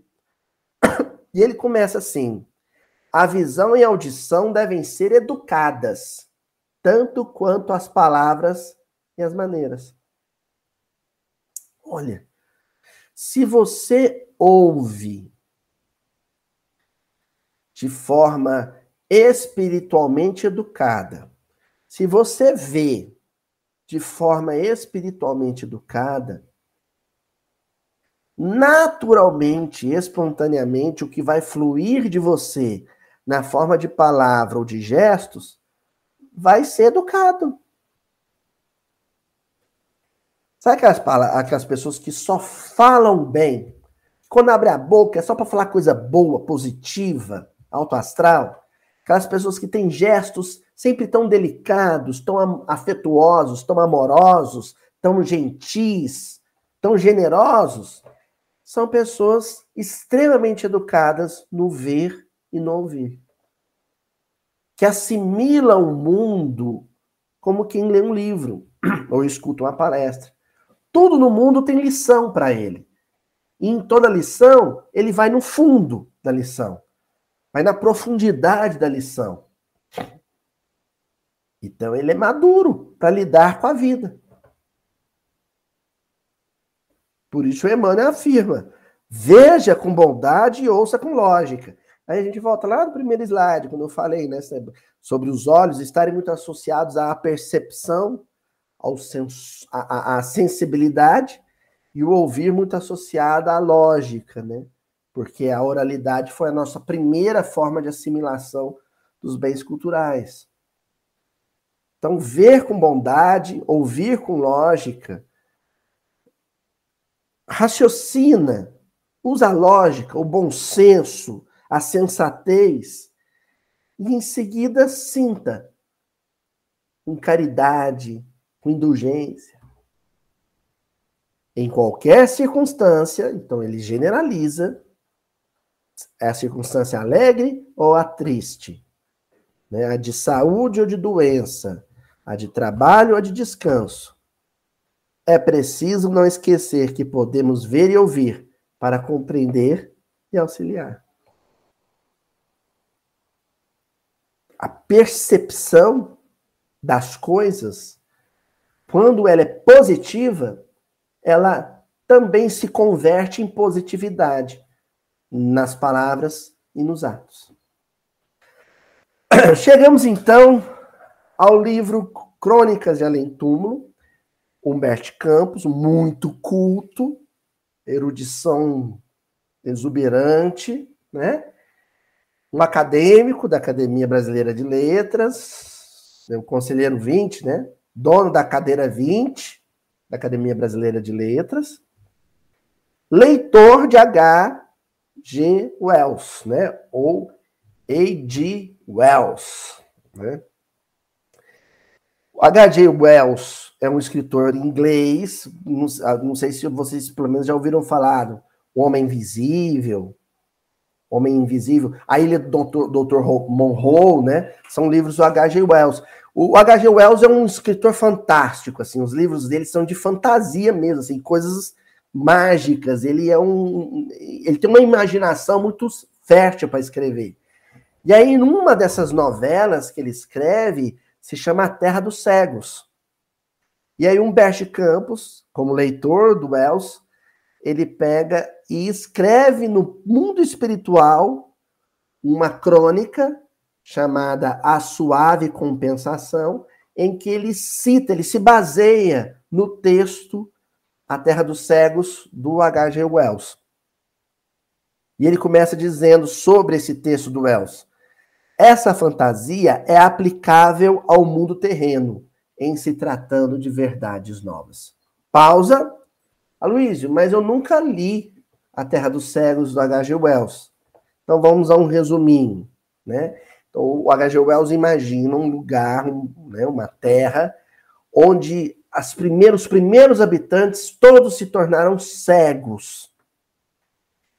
E ele começa assim: a visão e a audição devem ser educadas, tanto quanto as palavras e as maneiras. Olha, se você ouve de forma espiritualmente educada. Se você vê de forma espiritualmente educada, naturalmente, espontaneamente, o que vai fluir de você na forma de palavra ou de gestos vai ser educado. Sabe aquelas, aquelas pessoas que só falam bem? Quando abre a boca é só para falar coisa boa, positiva, alto astral? Aquelas pessoas que têm gestos sempre tão delicados, tão afetuosos, tão amorosos, tão gentis, tão generosos, são pessoas extremamente educadas no ver e no ouvir. Que assimilam o mundo como quem lê um livro ou escuta uma palestra. Tudo no mundo tem lição para ele. E em toda lição, ele vai no fundo da lição, vai na profundidade da lição. Então ele é maduro para lidar com a vida. Por isso Emmanuel afirma: veja com bondade e ouça com lógica. Aí a gente volta lá no primeiro slide, quando eu falei né, sobre os olhos estarem muito associados à percepção, ao sens à, à sensibilidade, e o ouvir muito associado à lógica, né? Porque a oralidade foi a nossa primeira forma de assimilação dos bens culturais. Então, ver com bondade, ouvir com lógica, raciocina, usa a lógica, o bom senso, a sensatez, e em seguida sinta com caridade, com indulgência. Em qualquer circunstância, então ele generaliza, é a circunstância alegre ou a triste, né? a de saúde ou de doença, a de trabalho ou a de descanso. É preciso não esquecer que podemos ver e ouvir para compreender e auxiliar. A percepção das coisas, quando ela é positiva, ela também se converte em positividade nas palavras e nos atos. Chegamos então ao livro Crônicas de Além Túmulo, Humberto Campos, muito culto, erudição exuberante, né? Um acadêmico da Academia Brasileira de Letras, o conselheiro 20, né? Dono da cadeira 20 da Academia Brasileira de Letras, leitor de H. G. Wells, né? Ou A. G. Wells, né? H.G. Wells é um escritor inglês, não, ah, não, sei se vocês pelo menos já ouviram falar, O Homem Invisível, Homem Invisível, A Ilha do Dr. Monroe, né? São livros do H.G. Wells. O H.G. Wells é um escritor fantástico, assim, os livros dele são de fantasia mesmo, assim, coisas mágicas. Ele é um, ele tem uma imaginação muito fértil para escrever. E aí, numa dessas novelas que ele escreve, se chama A Terra dos Cegos. E aí Humberto Campos, como leitor do Wells, ele pega e escreve no mundo espiritual uma crônica chamada A Suave Compensação, em que ele cita, ele se baseia no texto A Terra dos Cegos do H.G. Wells. E ele começa dizendo sobre esse texto do Wells: essa fantasia é aplicável ao mundo terreno, em se tratando de verdades novas. Pausa. Aloysio, mas eu nunca li A Terra dos Cegos do H.G. Wells. Então vamos a um resuminho, né? Então, o H.G. Wells imagina um lugar, um, né, uma terra, onde as primeiros, os primeiros habitantes todos se tornaram cegos.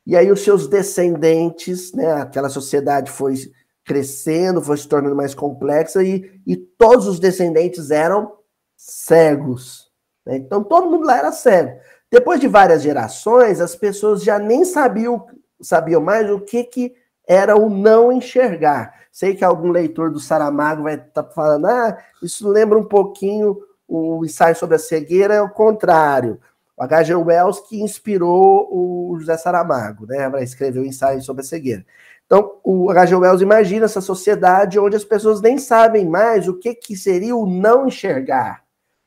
E aí os seus descendentes, né, aquela sociedade foi crescendo, foi se tornando mais complexa e, e todos os descendentes eram cegos. Né? Então todo mundo lá era cego. Depois de várias gerações, as pessoas já nem sabiam, sabiam mais o que, que era o não enxergar. Sei que algum leitor do Saramago vai estar tá falando, ah, isso lembra um pouquinho o ensaio sobre a cegueira, é o contrário. O H.G. Wells que inspirou o José Saramago, né, para escrever o ensaio sobre a cegueira. Então, o H.G. Wells imagina essa sociedade onde as pessoas nem sabem mais o que, que seria o não enxergar.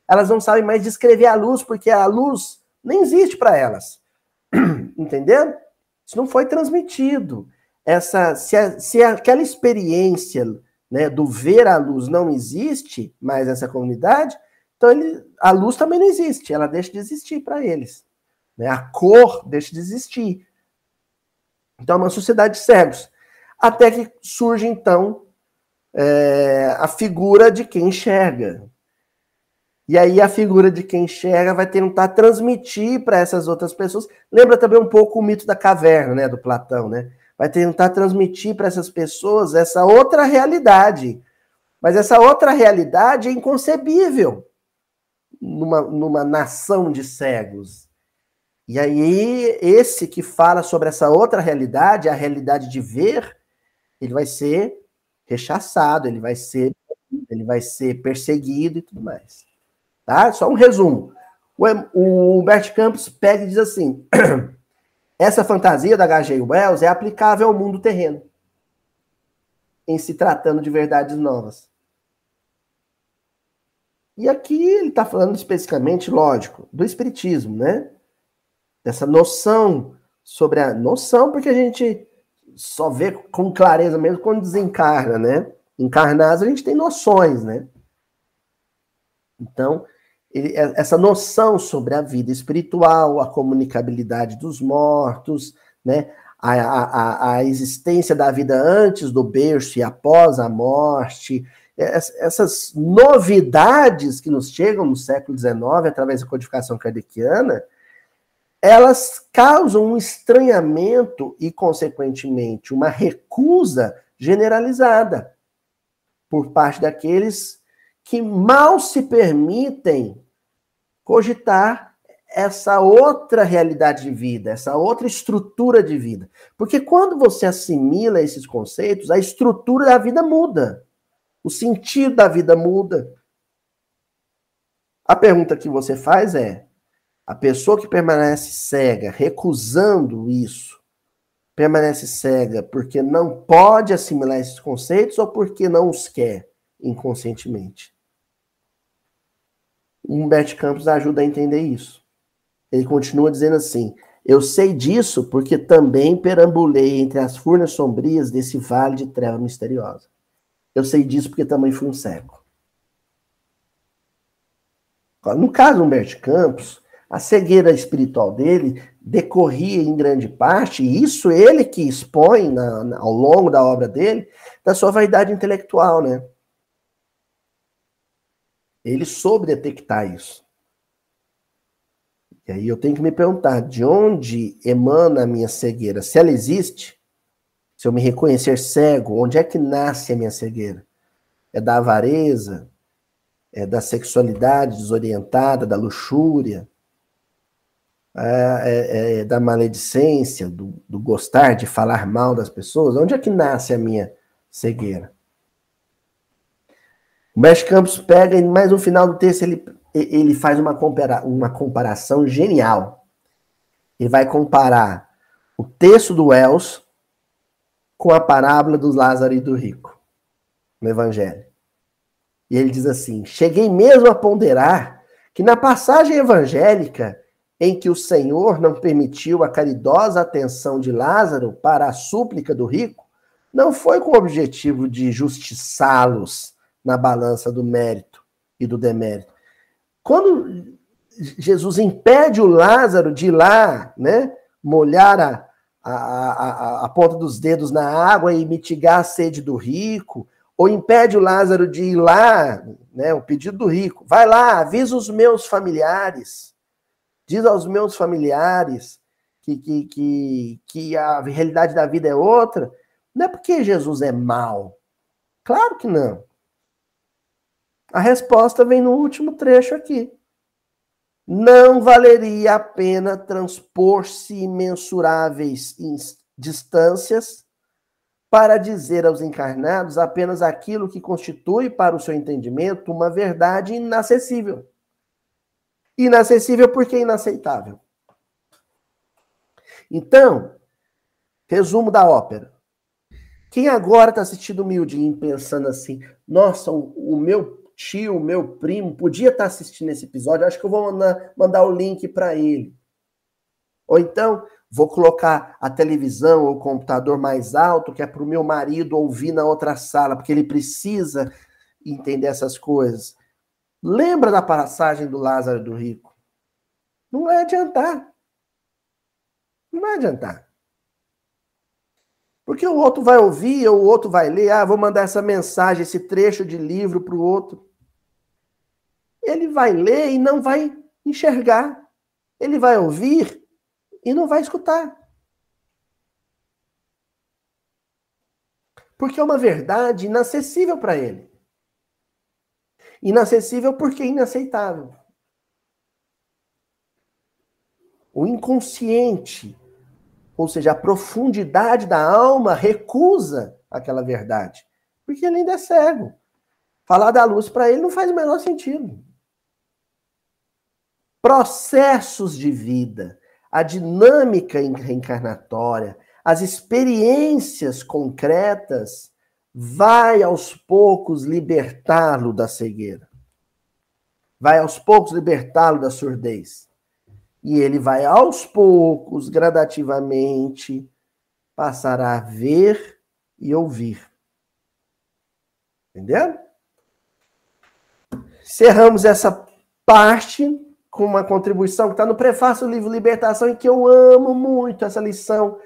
Elas não sabem mais descrever a luz, porque a luz nem existe para elas. Entendendo? Isso não foi transmitido. Essa, se, a, se aquela experiência né, do ver a luz não existe mais nessa comunidade, então ele, a luz também não existe, ela deixa de existir para eles. Né? A cor deixa de existir. Então, é uma sociedade de cegos. Até que surge, então, é, a figura de quem enxerga. E aí a figura de quem enxerga vai tentar transmitir para essas outras pessoas. Lembra também um pouco o mito da caverna, né, do Platão, né? Vai tentar transmitir para essas pessoas essa outra realidade. Mas essa outra realidade é inconcebível numa, numa nação de cegos. E aí, esse que fala sobre essa outra realidade, a realidade de ver, ele vai ser rechaçado, ele vai ser, ele vai ser perseguido e tudo mais. Tá? Só um resumo. O, Humberto Campos pega e diz assim: essa fantasia da H.G. Wells é aplicável ao mundo terreno, em se tratando de verdades novas. E aqui ele está falando especificamente, lógico, do espiritismo, né? dessa noção sobre a noção, porque a gente só vê com clareza mesmo quando desencarna, né? Encarnados a gente tem noções, né? Então, ele, é, essa noção sobre a vida espiritual, a comunicabilidade dos mortos, né? A, a, a existência da vida antes do berço e após a morte, essas novidades que nos chegam no século XIX através da codificação kardeciana, elas causam um estranhamento e, consequentemente, uma recusa generalizada por parte daqueles que mal se permitem cogitar essa outra realidade de vida, essa outra estrutura de vida. Porque quando você assimila esses conceitos, a estrutura da vida muda. O sentido da vida muda. A pergunta que você faz é: a pessoa que permanece cega, recusando isso, permanece cega porque não pode assimilar esses conceitos ou porque não os quer inconscientemente. Humberto Campos ajuda a entender isso. Ele continua dizendo assim: Eu sei disso porque também perambulei entre as furnas sombrias desse vale de treva misteriosa. Eu sei disso porque também fui um cego. No caso Humberto Campos, a cegueira espiritual dele decorria em grande parte, e isso ele que expõe na, na, ao longo da obra dele, da sua vaidade intelectual, né? Ele soube detectar isso. E aí eu tenho que me perguntar, de onde emana a minha cegueira? Se ela existe, se eu me reconhecer cego, onde é que nasce a minha cegueira? É da avareza? É da sexualidade desorientada, da luxúria? É, é, é, da maledicência, do, do, gostar de falar mal das pessoas? Onde é que nasce a minha cegueira? O Mestre Campos pega e mais no final do texto ele, ele faz uma, compara, uma comparação genial. Ele vai comparar o texto do Wells com a parábola do Lázaro e do rico no Evangelho. E ele diz assim: Cheguei mesmo a ponderar que na passagem evangélica em que o Senhor não permitiu a caridosa atenção de Lázaro para a súplica do rico, não foi com o objetivo de justiçá-los na balança do mérito e do demérito. Quando Jesus impede o Lázaro de ir lá, né, molhar a, a, a, a ponta dos dedos na água e mitigar a sede do rico, ou impede o Lázaro de ir lá, né, o pedido do rico, vai lá, avisa os meus familiares diz aos meus familiares que, que, que, que a realidade da vida é outra, não é porque Jesus é mau. Claro que não. A resposta vem no último trecho aqui. Não valeria a pena transpor-se imensuráveis distâncias para dizer aos encarnados apenas aquilo que constitui para o seu entendimento uma verdade inacessível. Inacessível porque é inaceitável. Então, resumo da ópera. Quem agora está assistindo o Mildinho pensando assim, nossa, o, meu tio, meu primo, podia estar assistindo esse episódio, acho que eu vou mandar, mandar o link para ele. Ou então, vou colocar a televisão ou o computador mais alto, que é para o meu marido ouvir na outra sala, porque ele precisa entender essas coisas. Lembra da passagem do Lázaro do Rico? Não vai adiantar. Não vai adiantar. Porque o outro vai ouvir, ou o outro vai ler, ah, vou mandar essa mensagem, esse trecho de livro para o outro. Ele vai ler e não vai enxergar. Ele vai ouvir e não vai escutar. Porque é uma verdade inacessível para ele. Inacessível porque é inaceitável. O inconsciente, ou seja, a profundidade da alma, recusa aquela verdade. Porque ele ainda é cego. Falar da luz para ele não faz o menor sentido. Processos de vida, a dinâmica reencarnatória, as experiências concretas, vai aos poucos libertá-lo da cegueira. Vai aos poucos libertá-lo da surdez. E ele vai aos poucos, gradativamente, passar a ver e ouvir. Entendeu? Encerramos essa parte com uma contribuição que está no prefácio do livro Libertação e que eu amo muito essa lição.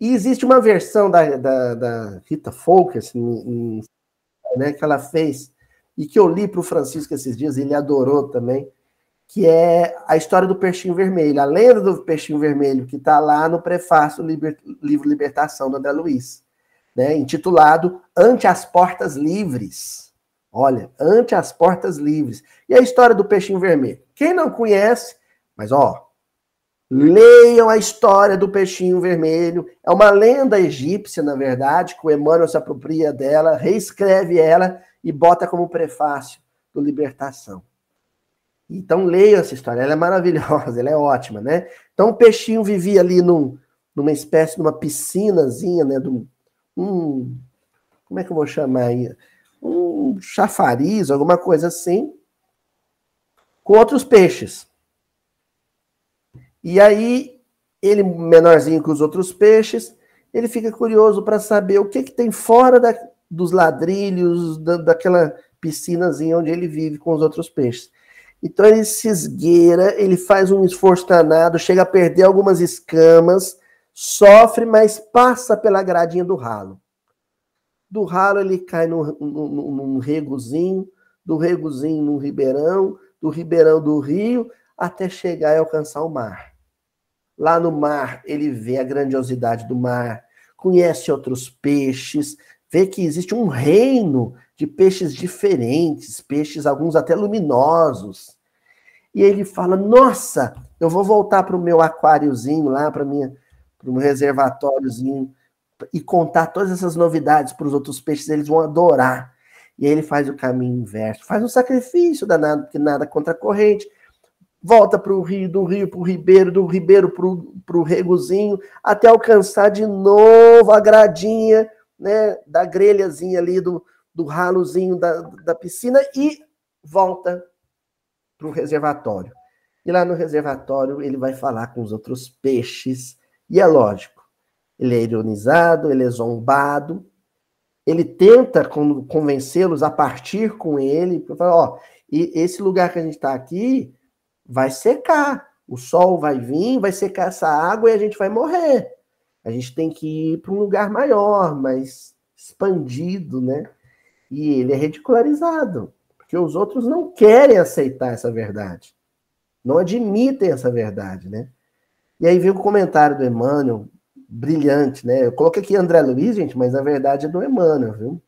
E existe uma versão da, da, da Rita Folk, né, que ela fez, e que eu li para o Francisco esses dias, e ele adorou também, que é a história do peixinho vermelho, a lenda do peixinho vermelho, que está lá no prefácio do Liber, livro Libertação, do André Luiz, né, intitulado Ante as Portas Livres. Olha, Ante as Portas Livres. E a história do peixinho vermelho? Quem não conhece, mas ó, leiam a história do peixinho vermelho. É uma lenda egípcia, na verdade, que o Emmanuel se apropria dela, reescreve ela e bota como prefácio do Libertação. Então leiam essa história, ela é maravilhosa, ela é ótima, né? Então o peixinho vivia ali num, numa espécie de uma piscinazinha, né? Um, um, como é que eu vou chamar aí? Um chafariz, alguma coisa assim, com outros peixes. E aí, ele, menorzinho que os outros peixes, ele fica curioso para saber o que, que tem fora da, dos ladrilhos, da, daquela piscinazinha onde ele vive com os outros peixes. Então ele se esgueira, ele faz um esforço danado, chega a perder algumas escamas, sofre, mas passa pela gradinha do ralo. Do ralo ele cai num, num, num regozinho, do regozinho num ribeirão, do ribeirão do rio, até chegar e alcançar o mar. Lá no mar ele vê a grandiosidade do mar, conhece outros peixes, vê que existe um reino de peixes diferentes, peixes alguns até luminosos. E ele fala: Nossa, eu vou voltar para o meu aquáriozinho lá, para minha para meu reservatóriozinho e contar todas essas novidades para os outros peixes, eles vão adorar. E aí ele faz o caminho inverso, faz um sacrifício danado, porque nada contra a corrente, volta para o rio, do rio para o ribeiro, do ribeiro para o regozinho, até alcançar de novo a gradinha né, da grelhazinha ali, do, do ralozinho da, da piscina e volta para o reservatório. E lá no reservatório ele vai falar com os outros peixes, e é lógico, ele é ironizado, ele é zombado, ele tenta convencê-los a partir com ele, falar, ó, e esse lugar que a gente está aqui vai secar, o sol vai vir, vai secar essa água e a gente vai morrer. A gente tem que ir para um lugar maior, mais expandido, né? E ele é ridicularizado, porque os outros não querem aceitar essa verdade, não admitem essa verdade, né? E aí vem o comentário do Emmanuel, brilhante, né? Eu coloquei aqui André Luiz, gente, mas a verdade é do Emmanuel, viu?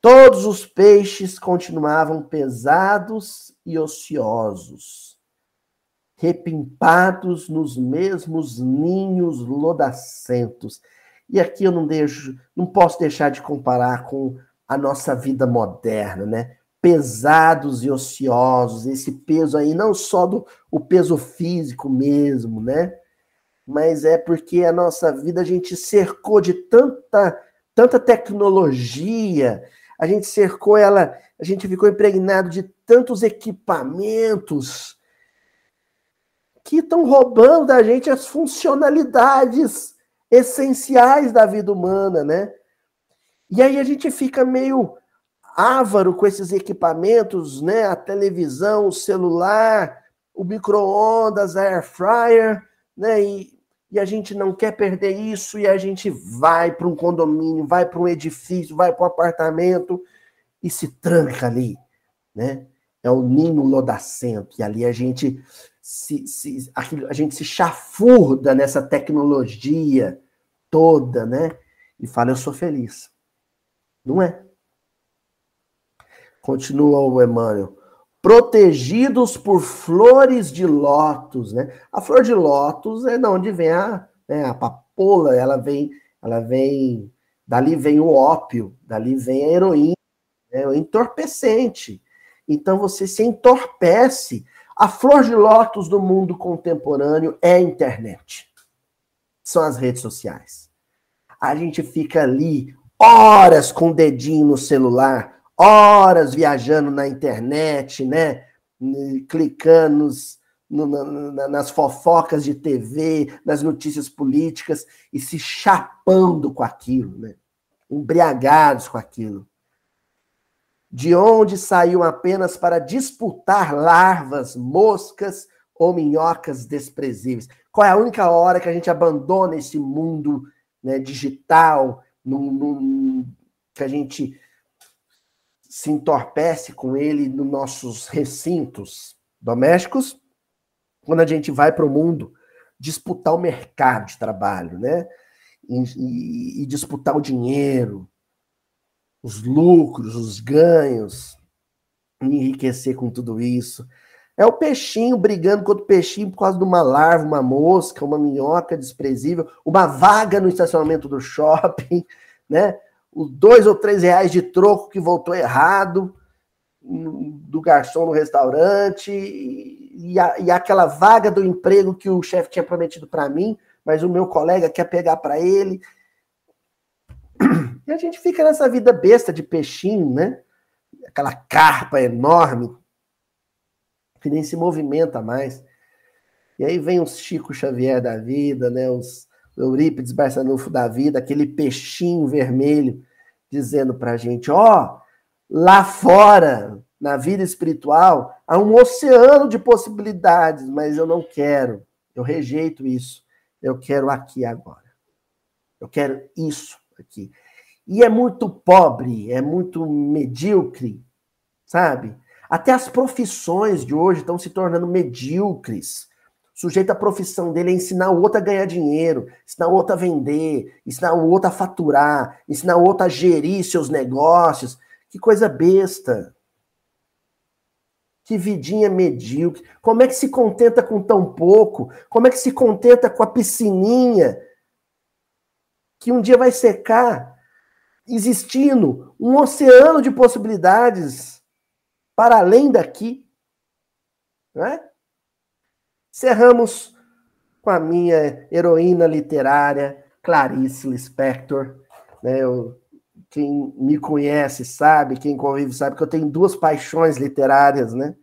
Todos os peixes continuavam pesados e ociosos, repimpados nos mesmos ninhos lodacentos. E aqui eu não deixo, não posso deixar de comparar com a nossa vida moderna, né? Pesados e ociosos, esse peso aí, não só do o peso físico mesmo, né? Mas é porque a nossa vida a gente cercou de tanta tanta tecnologia, a gente cercou ela, a gente ficou impregnado de tantos equipamentos que estão roubando da gente as funcionalidades essenciais da vida humana, né? E aí a gente fica meio ávaro com esses equipamentos, né? A televisão, o celular, o micro-ondas, a air fryer, né? E, e a gente não quer perder isso e a gente vai para um condomínio, vai para um edifício, vai para um apartamento e se tranca ali, né? É o ninho lodacento e ali a gente se, se a gente se chafurda nessa tecnologia toda, né? E fala eu sou feliz. Não é? Continua o Emmanuel. Protegidos por flores de lótus, né? A flor de lótus é de onde vem a, né, a papoula, ela vem, ela vem, dali vem o ópio, dali vem a heroína, né, o entorpecente. Então você se entorpece. A flor de lótus do mundo contemporâneo é a internet. São as redes sociais. A gente fica ali horas com o dedinho no celular, horas viajando na internet, né? Clicando nos, no, na, nas fofocas de TV, nas notícias políticas e se chapando com aquilo, né? Embriagados com aquilo. De onde saiu apenas para disputar larvas, moscas ou minhocas desprezíveis? Qual é a única hora que a gente abandona esse mundo né, digital, num, num, que a gente se entorpece com ele nos nossos recintos domésticos, quando a gente vai para o mundo disputar o mercado de trabalho, né? E, e, e, disputar o dinheiro, os lucros, os ganhos, enriquecer com tudo isso. É o peixinho brigando contra o peixinho por causa de uma larva, uma mosca, uma minhoca desprezível, uma vaga no estacionamento do shopping, né? Os dois ou três reais de troco que voltou errado do garçom no restaurante e, a, e aquela vaga do emprego que o chefe tinha prometido para mim, mas o meu colega quer pegar para ele. E a gente fica nessa vida besta de peixinho, né? Aquela carpa enorme que nem se movimenta mais. E aí vem os Chico Xavier da vida, né? Os Eurípides Barçanufo da vida, aquele peixinho vermelho dizendo para a gente: ó, oh, lá fora, na vida espiritual, há um oceano de possibilidades, mas eu não quero, eu rejeito isso. Eu quero aqui agora. Eu quero isso aqui. E é muito pobre, é muito medíocre, sabe? Até as profissões de hoje estão se tornando medíocres sujeito, a profissão dele é ensinar o outro a ganhar dinheiro, ensinar o outro a vender, ensinar o outro a faturar, ensinar o outro a gerir seus negócios. Que coisa besta. Que vidinha medíocre. Como é que se contenta com tão pouco? Como é que se contenta com a piscininha que um dia vai secar, existindo um oceano de possibilidades para além daqui? Não é? Cerramos com a minha heroína literária, Clarice Lispector. Né? Eu, quem me conhece sabe, quem convive sabe que eu tenho duas paixões literárias, né?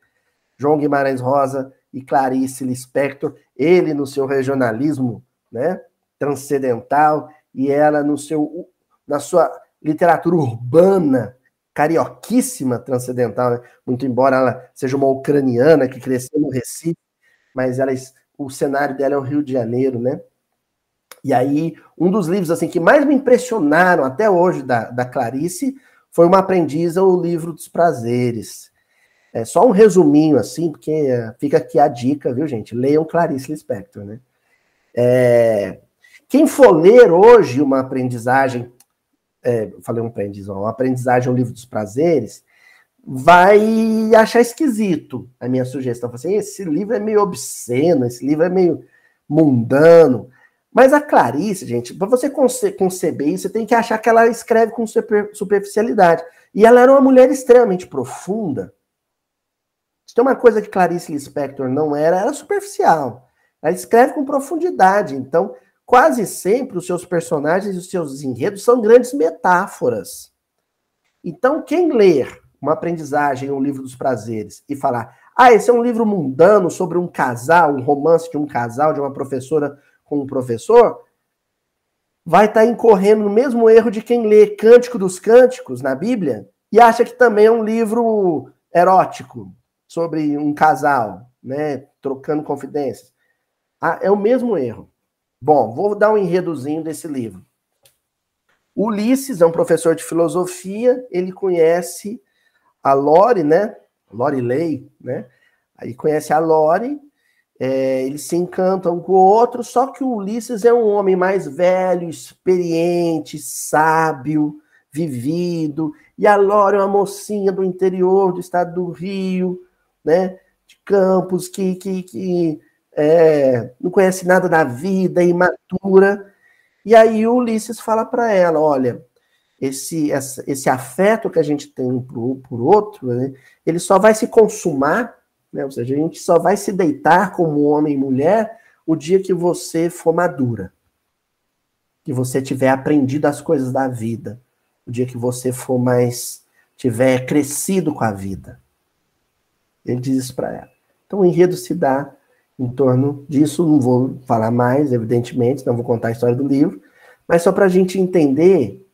João Guimarães Rosa e Clarice Lispector. Ele no seu regionalismo, né? Transcendental e ela no seu na sua literatura urbana carioquíssima transcendental, né? muito embora ela seja uma ucraniana que cresceu no Recife, mas ela, o cenário dela é o Rio de Janeiro, né? E aí, um dos livros assim que mais me impressionaram até hoje da, da Clarice foi Uma Aprendiz o Livro dos Prazeres. É só um resuminho, assim, porque é, fica aqui a dica, viu, gente? Leiam Clarice Lispector, né? É, quem for ler hoje uma aprendizagem, é, falei um aprendizagem, uma aprendizagem, um livro dos prazeres, vai achar esquisito a minha sugestão. Assim, esse livro é meio obsceno, esse livro é meio mundano. Mas a Clarice, gente, para você conce conceber isso, você tem que achar que ela escreve com super superficialidade. E ela era uma mulher extremamente profunda. Se tem uma coisa que Clarice Lispector não era, era superficial. Ela escreve com profundidade. Então, quase sempre os seus personagens e os seus enredos são grandes metáforas. Então, quem ler uma aprendizagem, um livro dos prazeres, e falar, ah, esse é um livro mundano sobre um casal, um romance de um casal, de uma professora com um professor, vai estar tá incorrendo no mesmo erro de quem lê Cântico dos Cânticos na Bíblia e acha que também é um livro erótico sobre um casal, né, trocando confidências. Ah, é o mesmo erro. Bom, vou dar um enredozinho desse livro. Ulisses é um professor de filosofia, ele conhece a Lore, né? Lore Lei, né? Aí conhece a Lore, é, eles se encantam com o outro, só que o Ulisses é um homem mais velho, experiente, sábio, vivido, e a Lore é uma mocinha do interior do estado do Rio, né? De Campos, que, que, que é, não conhece nada da vida, imatura. E aí o Ulisses fala para ela: olha, esse, essa, esse afeto que a gente tem por, por outro, né, ele só vai se consumar, né, ou seja, a gente só vai se deitar como homem e mulher o dia que você for madura, que você tiver aprendido as coisas da vida, o dia que você for mais tiver crescido com a vida. Ele diz isso para ela. Então o enredo se dá em torno disso. Não vou falar mais, evidentemente, não vou contar a história do livro, mas só para a gente entender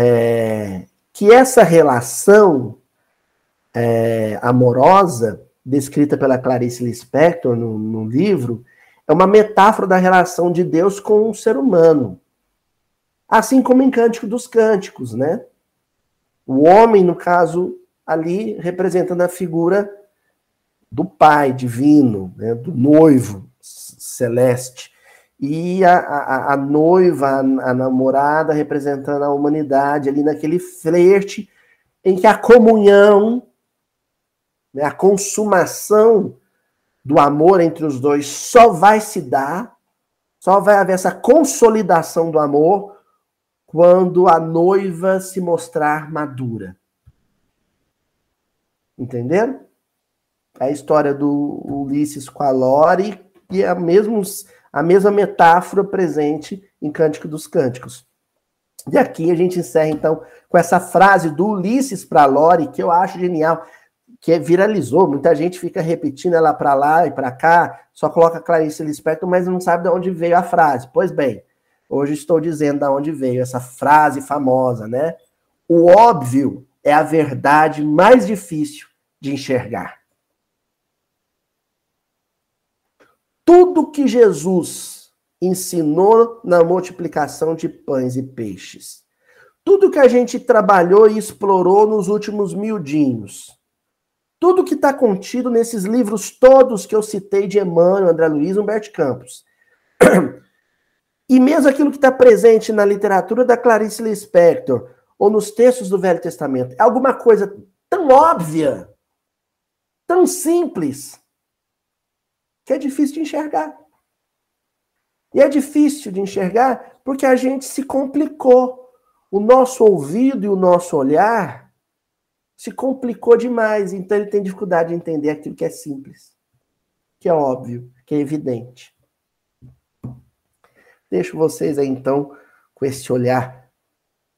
é, que essa relação é, amorosa, descrita pela Clarice Lispector no, no livro, é uma metáfora da relação de Deus com o ser humano. Assim como em Cântico dos Cânticos, né? O homem, no caso, ali representando a figura do Pai divino, né, do noivo celeste, e a, a, a noiva, a, a, namorada, representando a humanidade, ali naquele flerte em que a comunhão, né, a consumação do amor entre os dois só vai se dar, só vai haver essa consolidação do amor quando a noiva se mostrar madura. Entenderam? a história do Ulisses com a Lore e a, mesmos, a mesma metáfora presente em Cântico dos Cânticos. E aqui a gente encerra, então, com essa frase do Ulisses para Lore, que eu acho genial, que viralizou, muita gente fica repetindo ela para lá e para cá, só coloca Clarice Lispector, mas não sabe de onde veio a frase. Pois bem, hoje estou dizendo de onde veio essa frase famosa, né? O óbvio é a verdade mais difícil de enxergar. Tudo que Jesus ensinou na multiplicação de pães e peixes, tudo que a gente trabalhou e explorou nos últimos miudinhos, tudo que está contido nesses livros todos que eu citei de Emmanuel, André Luiz Humberto Campos. E mesmo aquilo que está presente na literatura da Clarice Lispector ou nos textos do Velho Testamento, é alguma coisa tão óbvia, tão simples, que é difícil de enxergar. E é difícil de enxergar porque a gente se complicou. O nosso ouvido e o nosso olhar se complicou demais, então ele tem dificuldade de entender aquilo que é simples, que é óbvio, que é evidente. Deixo vocês aí então com esse olhar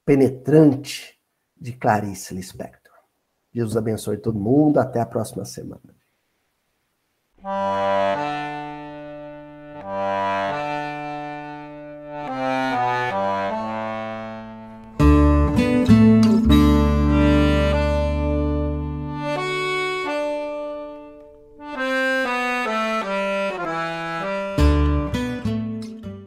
penetrante de Clarice Lispector. Jesus abençoe todo mundo, até a próxima semana.